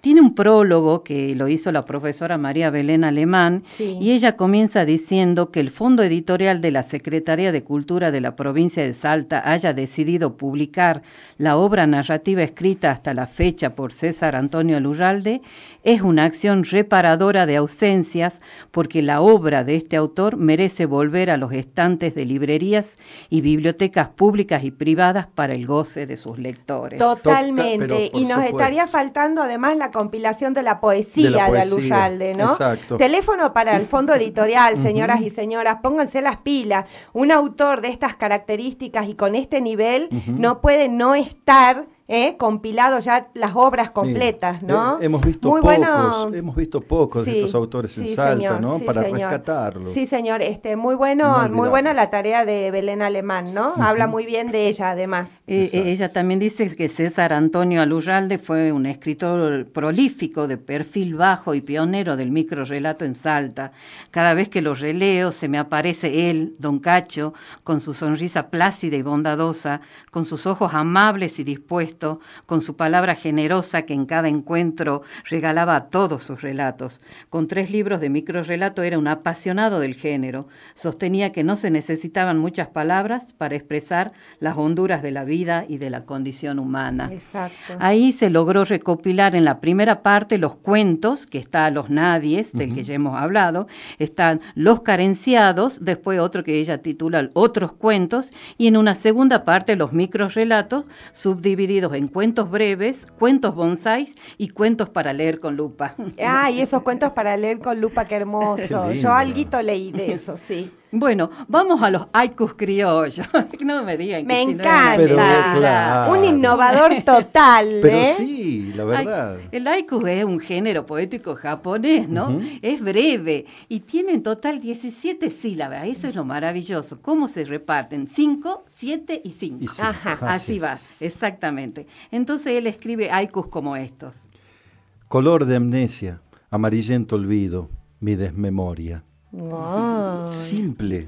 [SPEAKER 4] Tiene un prólogo que lo hizo la profesora María Belén Alemán
[SPEAKER 2] Sí.
[SPEAKER 4] y ella comienza diciendo que el Fondo Editorial de la Secretaría de Cultura de la provincia de Salta haya decidido publicar la obra narrativa escrita hasta la fecha por César Antonio Lurralde es una acción reparadora de ausencias porque la obra de este autor merece volver a los estantes de librerías y bibliotecas públicas y privadas para el goce de sus lectores.
[SPEAKER 2] Totalmente. y nos
[SPEAKER 3] supuesto.
[SPEAKER 2] estaría faltando además la compilación de la poesía de,
[SPEAKER 3] la poesía,
[SPEAKER 2] Aluyalde, ¿no?
[SPEAKER 3] exacto.
[SPEAKER 2] Teléfono para el fondo editorial, señoras y señoras, pónganse las pilas. Un autor de estas características y con este nivel no puede no estar eh, compilado ya las obras completas,
[SPEAKER 3] Sí.
[SPEAKER 2] ¿no?
[SPEAKER 3] Eh, hemos visto
[SPEAKER 2] Muy
[SPEAKER 3] pocos,
[SPEAKER 2] bueno.
[SPEAKER 3] hemos visto pocos de
[SPEAKER 2] Sí,
[SPEAKER 3] estos autores en
[SPEAKER 2] sí,
[SPEAKER 3] Salta,
[SPEAKER 2] señor,
[SPEAKER 3] ¿no?
[SPEAKER 2] sí,
[SPEAKER 3] Para
[SPEAKER 2] señor.
[SPEAKER 3] rescatarlos.
[SPEAKER 2] Sí, señor, este, muy bueno,
[SPEAKER 3] No
[SPEAKER 2] muy buena la tarea de Belén Alemán, ¿no? Habla muy bien de ella, además.
[SPEAKER 4] Eh, eh, ella también dice que César Antonio Alurralde fue un escritor prolífico, de perfil bajo y pionero del microrelato en Salta. Cada vez que lo releo se me aparece él, don Cacho, con su sonrisa plácida y bondadosa, con sus ojos amables y dispuestos, con su palabra generosa que en cada encuentro regalaba a todos sus relatos. Con tres libros de microrelato era un apasionado del género. Sostenía que no se necesitaban muchas palabras para expresar las honduras de la vida y de la condición humana.
[SPEAKER 2] Exacto.
[SPEAKER 4] Ahí se logró recopilar en la primera parte los cuentos, que está Los Nadies, del que ya hemos hablado, están Los Carenciados, después otro que ella titula Otros Cuentos, y en una segunda parte los microrelatos, subdivididos en cuentos breves, cuentos bonsáis y cuentos para leer con lupa.
[SPEAKER 2] Ah, y esos cuentos para leer con lupa, qué hermoso.
[SPEAKER 3] Qué.
[SPEAKER 2] Yo alguito leí de eso, sí.
[SPEAKER 4] Bueno, vamos a los haikus criollos. no me digan que
[SPEAKER 2] Me
[SPEAKER 4] si no es
[SPEAKER 2] encanta.
[SPEAKER 3] Pero,
[SPEAKER 4] mentira.
[SPEAKER 3] claro.
[SPEAKER 2] Un innovador total,
[SPEAKER 3] Pero
[SPEAKER 2] ¿eh?
[SPEAKER 3] sí, la
[SPEAKER 4] Ay,
[SPEAKER 3] verdad.
[SPEAKER 4] el haiku es un género poético japonés, ¿no? Es breve y tiene en total 17 sílabas. Eso es lo maravilloso. ¿Cómo se reparten? 5, 7 y 5.
[SPEAKER 3] Y sí,
[SPEAKER 2] Ajá,
[SPEAKER 4] Así va, exactamente. Entonces él escribe haikus como estos.
[SPEAKER 3] Color de amnesia, amarillento olvido, mi desmemoria. Simple.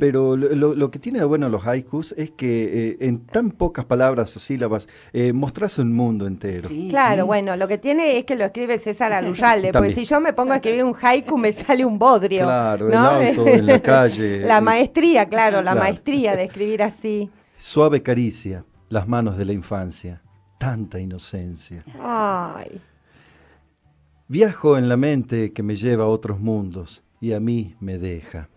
[SPEAKER 3] Pero lo, que tiene de bueno los haikus es que eh, en tan pocas palabras o sílabas eh, mostrás un mundo entero.
[SPEAKER 4] Sí.
[SPEAKER 2] Claro, bueno, lo que tiene es que lo escribe César Aluyalde, porque si yo me pongo a escribir un haiku me sale un bodrio.
[SPEAKER 3] Claro, el
[SPEAKER 2] ¿no?
[SPEAKER 3] auto en la calle.
[SPEAKER 2] La
[SPEAKER 3] eh,
[SPEAKER 2] maestría, claro, la
[SPEAKER 3] Claro.
[SPEAKER 2] maestría de escribir así.
[SPEAKER 3] Suave caricia, las manos de la infancia, tanta inocencia.
[SPEAKER 2] Ay,
[SPEAKER 3] Viajo en la mente que me lleva a otros mundos y a mí me deja.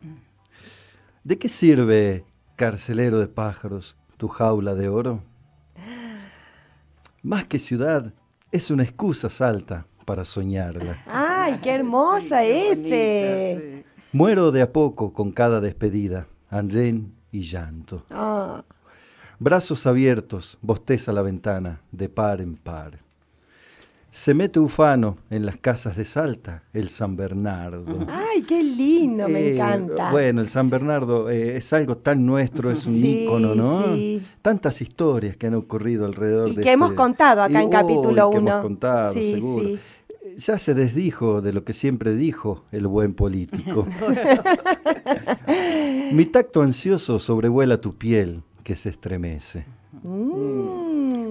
[SPEAKER 3] ¿De qué sirve, carcelero de pájaros, tu jaula de oro? Más que ciudad, es una excusa salta para soñarla.
[SPEAKER 2] ay, qué hermosa ese.
[SPEAKER 4] bonita, sí.
[SPEAKER 3] Muero de a poco con cada despedida, andén y llanto.
[SPEAKER 2] Ah,
[SPEAKER 3] Brazos abiertos, bosteza la ventana, de par en par. Se mete ufano en las casas de Salta, el San Bernardo.
[SPEAKER 2] Ay, qué lindo, me
[SPEAKER 3] Eh,
[SPEAKER 2] encanta.
[SPEAKER 3] Bueno, el San Bernardo eh, es algo tan nuestro, es un
[SPEAKER 2] Sí,
[SPEAKER 3] ícono, ¿no?
[SPEAKER 2] sí.
[SPEAKER 3] Tantas historias que han ocurrido alrededor
[SPEAKER 2] y
[SPEAKER 3] de
[SPEAKER 2] que hemos
[SPEAKER 3] este-
[SPEAKER 2] contado acá
[SPEAKER 3] y-
[SPEAKER 2] en capítulo
[SPEAKER 3] uy, que
[SPEAKER 2] 1.
[SPEAKER 3] hemos contado,
[SPEAKER 2] sí,
[SPEAKER 3] seguro.
[SPEAKER 2] sí.
[SPEAKER 3] Ya se desdijo de lo que siempre dijo el buen político. Mi tacto ansioso sobrevuela tu piel que se estremece.
[SPEAKER 2] Mm.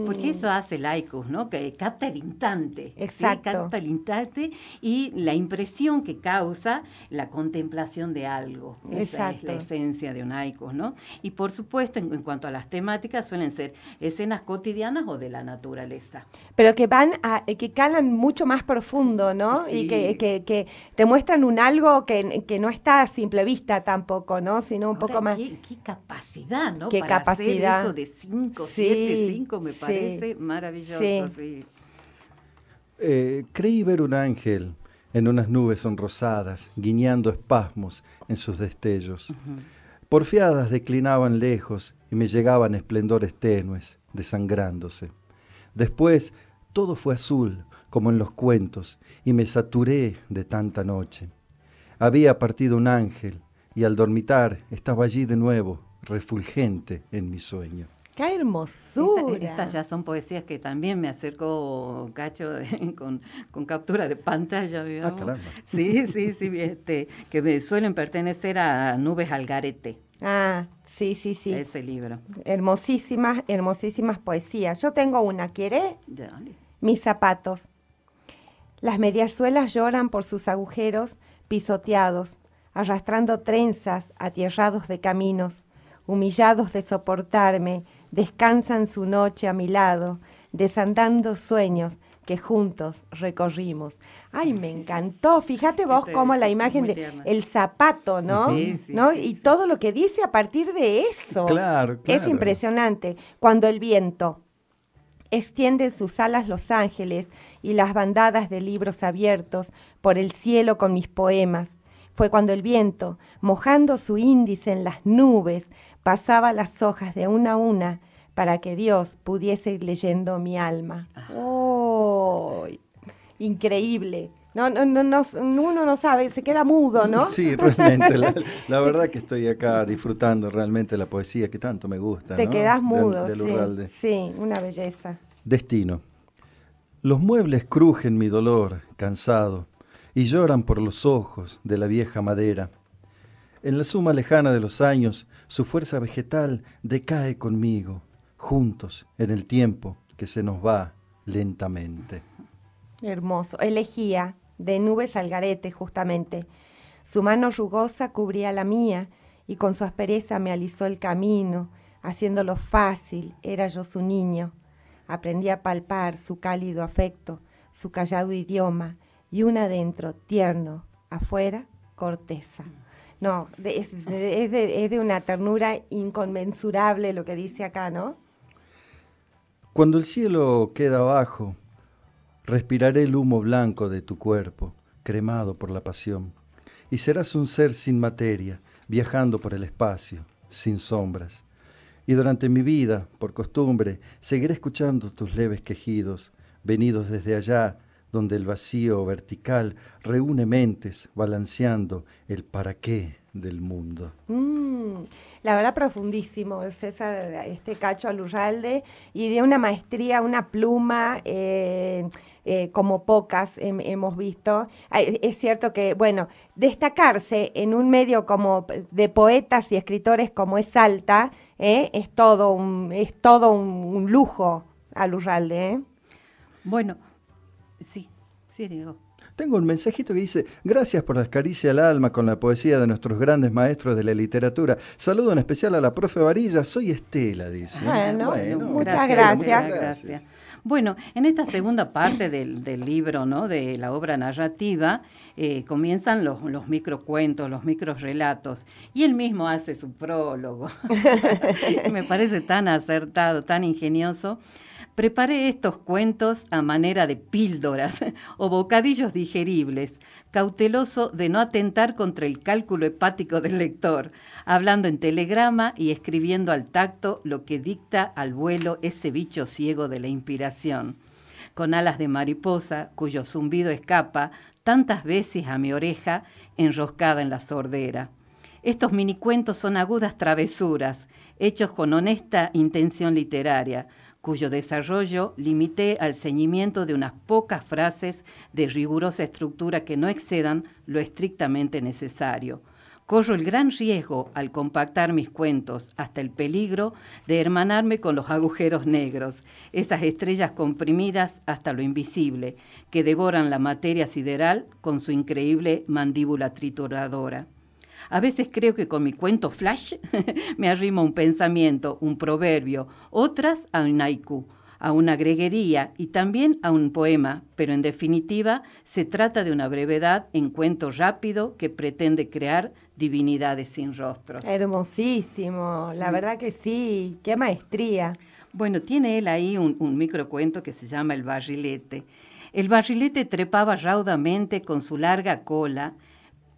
[SPEAKER 4] Porque eso hace el haiku, ¿no? Que capta el instante. ¿sí?
[SPEAKER 2] Exacto.
[SPEAKER 4] Capta el instante y la impresión que causa la contemplación de algo. Esa es la esencia de un haiku, ¿no? Y por supuesto, en, en cuanto a las temáticas, suelen ser escenas cotidianas o de la naturaleza.
[SPEAKER 2] Pero que van a, eh, que calan mucho más profundo, ¿no? Y que, que, que te muestran un algo que, que no está a simple vista tampoco, ¿no? Sino un
[SPEAKER 4] Ahora,
[SPEAKER 2] poco más.
[SPEAKER 4] Qué, qué capacidad, ¿no?
[SPEAKER 2] Qué
[SPEAKER 4] Para
[SPEAKER 2] capacidad.
[SPEAKER 4] Hacer eso de 5,
[SPEAKER 2] Sí,
[SPEAKER 4] 7, 5, me
[SPEAKER 2] sí.
[SPEAKER 4] Parece maravilloso.
[SPEAKER 2] Sí.
[SPEAKER 4] sí.
[SPEAKER 3] Eh, creí ver un ángel en unas nubes sonrosadas, guiñando espasmos en sus destellos. Porfiadas declinaban lejos y me llegaban esplendores tenues, desangrándose. Después todo fue azul, como en los cuentos, y me saturé de tanta noche. Había partido un ángel, y al dormitar estaba allí de nuevo, refulgente en mi sueño.
[SPEAKER 2] ¡Qué hermosura!
[SPEAKER 4] Esta- estas ya son poesías que también me acercó Cacho con, con captura de pantalla. ¿vio?
[SPEAKER 3] Ah, caramba.
[SPEAKER 4] Sí, sí, sí, este, que me suelen pertenecer a Nubes Algarete,
[SPEAKER 2] Ah, sí, sí, sí.
[SPEAKER 4] ese libro.
[SPEAKER 2] Hermosísimas, hermosísimas poesías. Yo tengo una, ¿quiere?
[SPEAKER 4] Dale.
[SPEAKER 2] Mis zapatos. Las mediasuelas lloran por sus agujeros pisoteados, arrastrando trenzas atierrados de caminos, humillados de soportarme, descansan su noche a mi lado, desandando sueños que juntos recorrimos. Ay, me encantó. Fíjate vos
[SPEAKER 4] Este,
[SPEAKER 2] cómo la
[SPEAKER 4] muy
[SPEAKER 2] imagen de
[SPEAKER 4] tierna.
[SPEAKER 2] el zapato, ¿no?
[SPEAKER 4] Sí, sí,
[SPEAKER 2] ¿No?
[SPEAKER 4] sí,
[SPEAKER 2] y todo lo que dice a partir de eso.
[SPEAKER 3] Claro,
[SPEAKER 2] Es
[SPEAKER 3] claro.
[SPEAKER 2] impresionante. Cuando el viento extiende sus alas los ángeles y las bandadas de libros abiertos por el cielo con mis poemas. Fue cuando el viento, mojando su índice en las nubes, pasaba las hojas de una a una para que Dios pudiese ir leyendo mi alma. ¡Oh! Increíble. No, no, no, no, uno no sabe, se queda mudo, ¿no?
[SPEAKER 3] Sí, realmente. La, la verdad que estoy acá disfrutando realmente la poesía que tanto me gusta.
[SPEAKER 2] Te
[SPEAKER 3] ¿no?
[SPEAKER 2] quedas mudo,
[SPEAKER 3] de
[SPEAKER 2] sí. Sí, una belleza.
[SPEAKER 3] Destino. Los muebles crujen mi dolor, cansado, y lloran por los ojos de la vieja madera. En la suma lejana de los años, su fuerza vegetal decae conmigo, juntos en el tiempo que se nos va lentamente.
[SPEAKER 2] Hermoso. Elegía de nubes al garete, justamente. Su mano rugosa cubría la mía y con su aspereza me alisó el camino, haciéndolo fácil, era yo su niño. Aprendí a palpar su cálido afecto, su callado idioma y un adentro tierno, afuera corteza. No, de- es, de, es de- es de una ternura inconmensurable lo que dice acá, ¿no?
[SPEAKER 3] Cuando el cielo queda abajo, respiraré el humo blanco de tu cuerpo, cremado por la pasión, y serás un ser sin materia, viajando por el espacio, sin sombras. Y durante mi vida, por costumbre, seguiré escuchando tus leves quejidos, venidos desde allá, donde el vacío vertical reúne mentes balanceando el para qué del mundo.
[SPEAKER 2] Mm, la verdad profundísimo, César, este Cacho Alurralde, y de una maestría, una pluma, eh, eh, como pocas hem- hemos visto. Es cierto que, bueno, destacarse en un medio como de poetas y escritores como es Salta, eh, es todo un, es todo un, un lujo, Alurralde, ¿eh?
[SPEAKER 4] Bueno, sí, digo.
[SPEAKER 3] Tengo un mensajito que dice, gracias por las caricias al alma con la poesía de nuestros grandes maestros de la literatura. Saludo en especial a la profe Varilla, soy Estela, dice.
[SPEAKER 2] Bueno, muchas
[SPEAKER 3] Estela,
[SPEAKER 2] gracias.
[SPEAKER 3] muchas
[SPEAKER 4] gracias. Bueno, en esta segunda parte del, del libro, ¿no? de la obra narrativa, eh, comienzan los, los microcuentos, los microrelatos, y él mismo hace su prólogo. Me parece tan acertado, tan ingenioso. Preparé estos cuentos a manera de píldoras o bocadillos digeribles, cauteloso de no atentar contra el cálculo hepático del lector, hablando en telegrama y escribiendo al tacto lo que dicta al vuelo ese bicho ciego de la inspiración. con alas de mariposa, cuyo zumbido escapa tantas veces a mi oreja enroscada en la sordera. Estos minicuentos son agudas travesuras, hechos con honesta intención literaria, cuyo desarrollo limité al ceñimiento de unas pocas frases de rigurosa estructura que no excedan lo estrictamente necesario. Corro el gran riesgo al compactar mis cuentos, hasta el peligro de hermanarme con los agujeros negros, esas estrellas comprimidas hasta lo invisible, que devoran la materia sideral con su increíble mandíbula trituradora. A veces creo que con mi cuento flash me arrimo un pensamiento, un proverbio, otras a un haiku, a una greguería y también a un poema, pero en definitiva se trata de una brevedad en cuento rápido que pretende crear divinidades sin rostros.
[SPEAKER 2] Hermosísimo, la verdad que sí, qué maestría.
[SPEAKER 4] Bueno, tiene él ahí un, un microcuento que se llama El barrilete. El barrilete trepaba raudamente con su larga cola,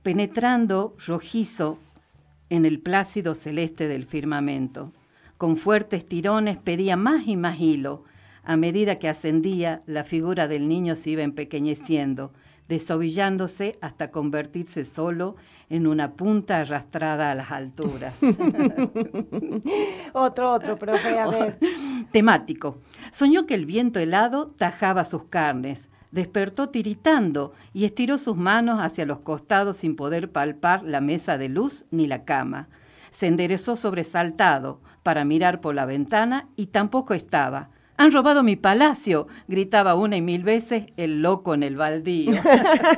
[SPEAKER 4] penetrando rojizo en el plácido celeste del firmamento. Con fuertes tirones pedía más y más hilo. A medida que ascendía, la figura del niño se iba empequeñeciendo, desovillándose hasta convertirse solo en una punta arrastrada a las alturas.
[SPEAKER 2] otro, otro, profe, a ver.
[SPEAKER 4] Temático. Soñó que el viento helado tajaba sus carnes. Despertó tiritando y estiró sus manos hacia los costados sin poder palpar la mesa de luz ni la cama. Se enderezó sobresaltado para mirar por la ventana y tampoco estaba. Han robado mi palacio, gritaba una y mil veces el loco en el baldío.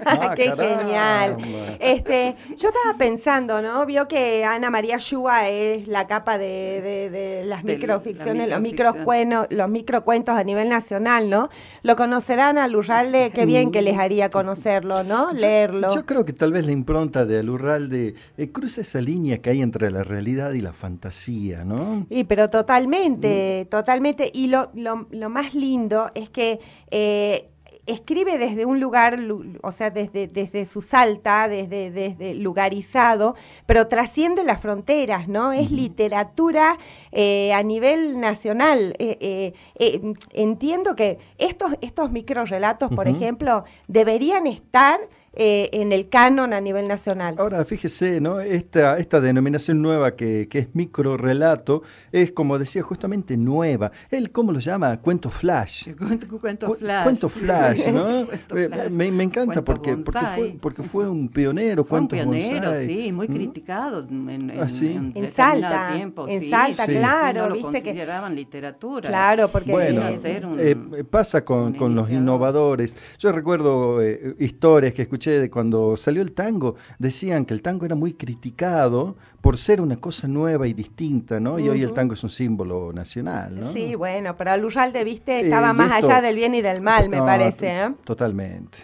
[SPEAKER 3] Ah,
[SPEAKER 2] Qué
[SPEAKER 3] caramba.
[SPEAKER 2] genial. Este, yo estaba pensando, ¿no? Vio que Ana María Shua es la capa de, de- de las
[SPEAKER 4] De
[SPEAKER 2] microficciones,
[SPEAKER 4] la
[SPEAKER 2] los microcuentos, los microcuentos a nivel nacional, ¿no? Lo conocerán a Lurralde, qué bien que les haría conocerlo, ¿no? Leerlo.
[SPEAKER 3] Yo creo que tal vez la impronta de Alurralde eh, cruza esa línea que hay entre la realidad y la fantasía, ¿no?
[SPEAKER 2] Sí, pero totalmente,
[SPEAKER 4] Mm.
[SPEAKER 2] totalmente. Y lo, lo, lo más lindo es que eh, escribe desde un lugar, lu- o sea, desde, desde su salta, desde, desde lugarizado, pero trasciende las fronteras, ¿no? Es literatura eh, a nivel nacional. Eh, eh, eh, entiendo que estos, estos microrelatos, por ejemplo, deberían estar eh, en el canon a nivel nacional.
[SPEAKER 3] Ahora, fíjese, ¿no? Esta, esta denominación nueva que, que es microrelato es, como decía, justamente nueva. Él, ¿cómo lo llama? Cuento flash.
[SPEAKER 4] Cuento, cuento
[SPEAKER 3] Cu-
[SPEAKER 4] flash.
[SPEAKER 3] Cuento flash, ¿no?
[SPEAKER 4] Cuento flash.
[SPEAKER 3] Me, me encanta
[SPEAKER 4] Cuento
[SPEAKER 3] porque, porque, fue, porque fue un pionero.
[SPEAKER 4] Fue un pionero,
[SPEAKER 3] bonsai.
[SPEAKER 4] sí, muy
[SPEAKER 3] ¿Mm?
[SPEAKER 4] criticado en, en,
[SPEAKER 3] Ah, sí.
[SPEAKER 4] en
[SPEAKER 2] En
[SPEAKER 4] determinado
[SPEAKER 2] Salta,
[SPEAKER 4] tiempo.
[SPEAKER 2] en
[SPEAKER 4] sí,
[SPEAKER 2] Salta,
[SPEAKER 3] Sí.
[SPEAKER 2] claro,
[SPEAKER 4] no lo
[SPEAKER 2] viste que...
[SPEAKER 4] consideraban literatura.
[SPEAKER 2] Claro, porque...
[SPEAKER 3] Bueno,
[SPEAKER 4] un-
[SPEAKER 3] eh, pasa con, con los innovadores. Yo recuerdo eh, historias que escuché de cuando salió el tango. Decían que el tango era muy criticado por ser una cosa nueva y distinta, ¿no? Y hoy el tango es un símbolo nacional, ¿no?
[SPEAKER 2] Sí, bueno, pero Lurralde, viste, estaba más
[SPEAKER 3] esto-
[SPEAKER 2] allá del bien y del mal, me
[SPEAKER 3] No,
[SPEAKER 2] parece, ¿eh?
[SPEAKER 3] Totalmente.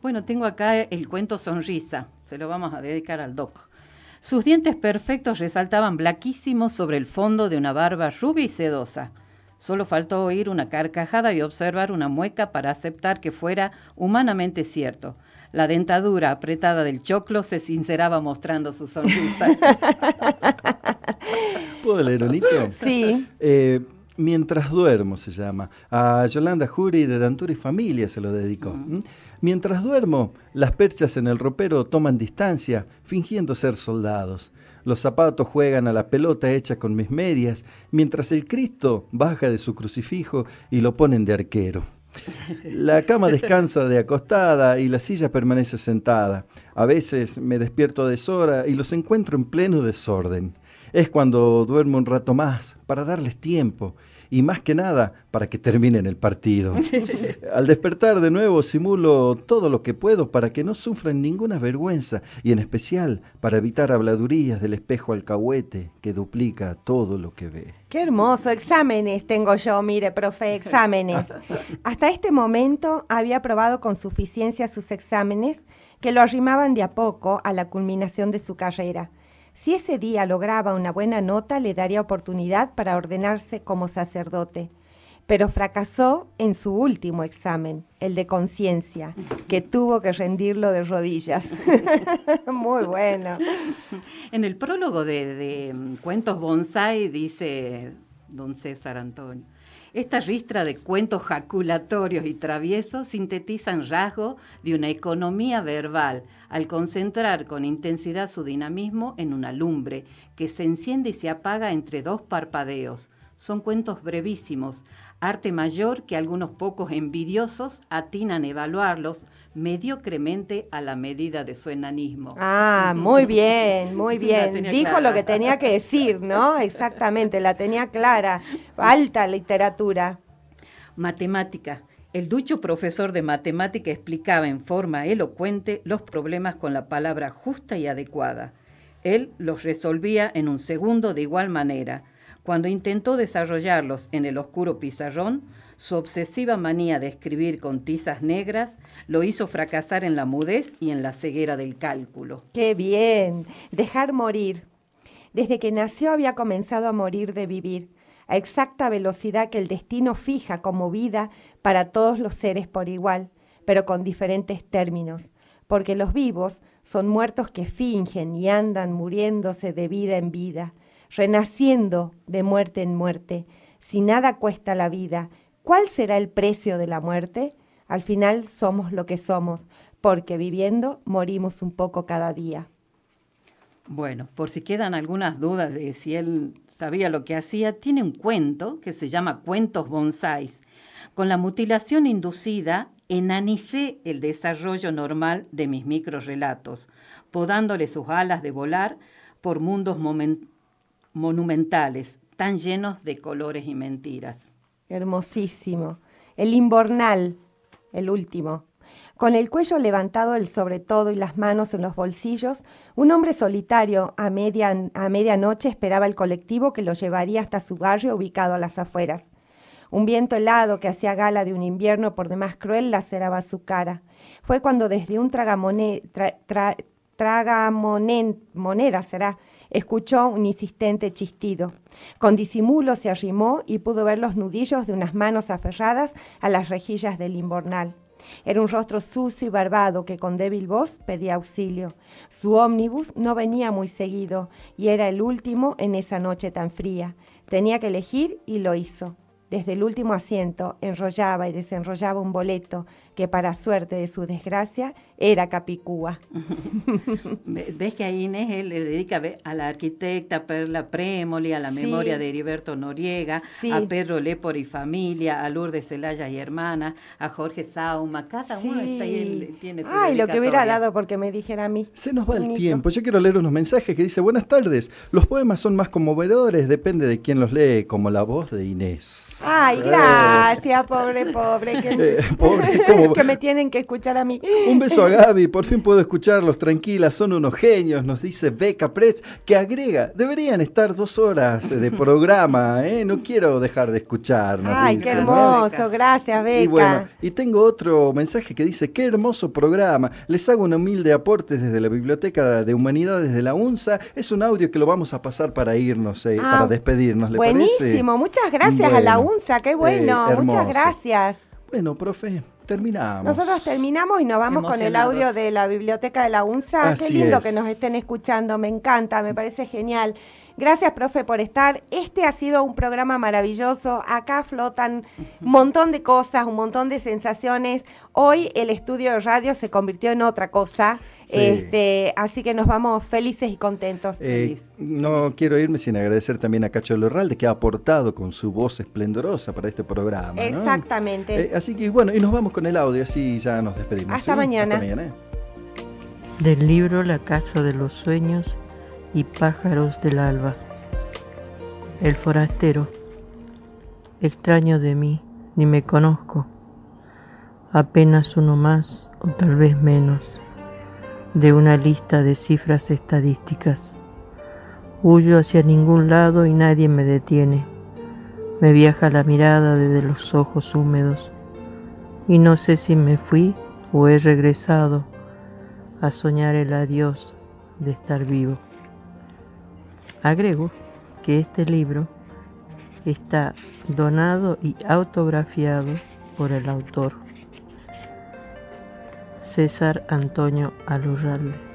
[SPEAKER 4] Bueno, tengo acá el cuento Sonrisa, se lo vamos a dedicar al doc. Sus dientes perfectos resaltaban blaquísimos sobre el fondo de una barba rubia y sedosa. Solo faltó oír una carcajada y observar una mueca para aceptar que fuera humanamente cierto. La dentadura apretada del choclo se sinceraba mostrando su sonrisa.
[SPEAKER 3] ¿Puedo leer un hito?
[SPEAKER 2] Sí.
[SPEAKER 3] Eh, Mientras duermo se llama. A Yolanda Jury de Dantura y Familia se lo dedicó.
[SPEAKER 4] Mm.
[SPEAKER 3] Mientras duermo, las perchas en el ropero toman distancia, fingiendo ser soldados. Los zapatos juegan a la pelota hecha con mis medias, mientras el Cristo baja de su crucifijo y lo ponen de arquero. La cama descansa de acostada y la silla permanece sentada. A veces me despierto a deshora y los encuentro en pleno desorden. Es cuando duermo un rato más para darles tiempo y más que nada para que terminen el partido. Al despertar de nuevo simulo todo lo que puedo para que no sufran ninguna vergüenza y en especial para evitar habladurías del espejo alcahuete que duplica todo lo que ve.
[SPEAKER 2] Qué hermoso, exámenes tengo yo, mire, profe, exámenes. Hasta este momento había aprobado con suficiencia sus exámenes que lo arrimaban de a poco a la culminación de su carrera. Si ese día lograba una buena nota, le daría oportunidad para ordenarse como sacerdote. Pero fracasó en su último examen, el de conciencia, que tuvo que rendirlo de rodillas. Muy bueno.
[SPEAKER 4] En el prólogo de, de, mm, Cuentos Bonsai dice don César Antonio, Esta ristra de cuentos jaculatorios y traviesos sintetizan rasgos de una economía verbal al concentrar con intensidad su dinamismo en una lumbre que se enciende y se apaga entre dos parpadeos. Son cuentos brevísimos, arte mayor que algunos pocos envidiosos atinan a evaluarlos mediocremente a la medida de su enanismo.
[SPEAKER 2] Ah, muy bien, muy bien. Dijo
[SPEAKER 4] clara.
[SPEAKER 2] lo que tenía que decir, ¿no? Exactamente, la tenía clara. Alta literatura.
[SPEAKER 4] Matemática. El ducho profesor de matemática explicaba en forma elocuente los problemas con la palabra justa y adecuada. Él los resolvía en un segundo de igual manera. Cuando intentó desarrollarlos en el oscuro pizarrón, su obsesiva manía de escribir con tizas negras lo hizo fracasar en la mudez y en la ceguera del cálculo.
[SPEAKER 2] Qué bien. Dejar morir. Desde que nació había comenzado a morir de vivir, a exacta velocidad que el destino fija como vida para todos los seres por igual, pero con diferentes términos, porque los vivos son muertos que fingen y andan muriéndose de vida en vida, renaciendo de muerte en muerte. Si nada cuesta la vida, ¿cuál será el precio de la muerte? Al final somos lo que somos, porque viviendo morimos un poco cada día.
[SPEAKER 4] Bueno, por si quedan algunas dudas de si él sabía lo que hacía, tiene un cuento que se llama Cuentos Bonsáis. Con la mutilación inducida, enanicé el desarrollo normal de mis microrelatos, podándole sus alas de volar por mundos monumentales, tan llenos de colores y mentiras.
[SPEAKER 2] Hermosísimo. El imbornal, el último. Con el cuello levantado el sobre todo y las manos en los bolsillos, un hombre solitario a, media, a medianoche esperaba el colectivo que lo llevaría hasta su barrio ubicado a las afueras. Un viento helado que hacía gala de un invierno por demás cruel laceraba su cara. Fue cuando desde un tragamone, tra- moneda será, escuchó un insistente chistido. Con disimulo se arrimó y pudo ver los nudillos de unas manos aferradas a las rejillas del imbornal. Era un rostro sucio y barbado que con débil voz pedía auxilio. Su ómnibus no venía muy seguido y era el último en esa noche tan fría. Tenía que elegir y lo hizo. Desde el último asiento enrollaba y desenrollaba un boleto que para suerte de su desgracia era Capicúa.
[SPEAKER 4] Ve- ¿Ves que ahí Inés él le dedica ve, a la arquitecta Perla Prémoli, a la
[SPEAKER 2] Sí.
[SPEAKER 4] memoria de Heriberto Noriega,
[SPEAKER 2] Sí.
[SPEAKER 4] a Pedro Lepor y familia, a Lourdes Celaya y hermana, a Jorge Sauma, cada uno está ahí, él tiene su
[SPEAKER 2] Ay, lo que hubiera dado porque me dijera a mí.
[SPEAKER 3] Se nos va el tiempo. Yo quiero leer unos mensajes que dice, buenas tardes. Los poemas son más conmovedores, depende de quién los lee, como la voz de Inés.
[SPEAKER 2] Ay,
[SPEAKER 3] Eh,
[SPEAKER 2] gracias, pobre, pobre. Que,
[SPEAKER 3] Eh, pobre,
[SPEAKER 2] que me tienen que escuchar a mí.
[SPEAKER 3] Un beso a Gaby, por fin puedo escucharlos, tranquilas, son unos genios, nos dice Beca Press, que agrega, deberían estar dos horas de programa, ¿eh? no quiero dejar de escucharnos.
[SPEAKER 2] Ay,
[SPEAKER 3] dice,
[SPEAKER 2] qué
[SPEAKER 3] ¿no?
[SPEAKER 2] hermoso. Gracias, Beca.
[SPEAKER 3] Y bueno, y tengo otro mensaje que dice, qué hermoso programa, les hago un humilde aporte desde la Biblioteca de Humanidades de la UNSA, es un audio que lo vamos a pasar para irnos, eh,
[SPEAKER 2] Ah,
[SPEAKER 3] para despedirnos, ¿le parece?
[SPEAKER 2] Buenísimo, muchas gracias a la UNSA, qué
[SPEAKER 3] eh,
[SPEAKER 2] bueno, muchas gracias.
[SPEAKER 3] Bueno, profe, terminamos.
[SPEAKER 2] Nosotros terminamos y nos vamos con el audio de la biblioteca de la UNSA.
[SPEAKER 3] Así
[SPEAKER 2] Qué lindo
[SPEAKER 3] es.
[SPEAKER 2] que nos estén escuchando, me encanta, me parece genial. Gracias, profe, por estar. Este ha sido un programa maravilloso. Acá flotan un montón de cosas, un montón de sensaciones. Hoy el estudio de radio se convirtió en otra cosa.
[SPEAKER 3] Sí.
[SPEAKER 2] Este, así que nos vamos felices y contentos.
[SPEAKER 3] Eh, no quiero irme sin agradecer también a Cacho Lorralde que ha aportado con su voz esplendorosa para este programa. ¿no?
[SPEAKER 2] Exactamente.
[SPEAKER 3] Eh, así que bueno, y nos vamos con el audio, así ya nos despedimos.
[SPEAKER 2] Hasta
[SPEAKER 3] ¿sí?
[SPEAKER 2] mañana.
[SPEAKER 3] Hasta mañana.
[SPEAKER 7] Del libro La Casa de los Sueños y Pájaros del Alba. El forastero. Extraño de mí, ni me conozco. Apenas uno más, o tal vez menos, de una lista de cifras estadísticas. Huyo hacia ningún lado y nadie me detiene. Me viaja la mirada desde los ojos húmedos. Y no sé si me fui o he regresado a soñar el adiós de estar vivo. Agrego que este libro está donado y autografiado por el autor César Antonio Alurralde.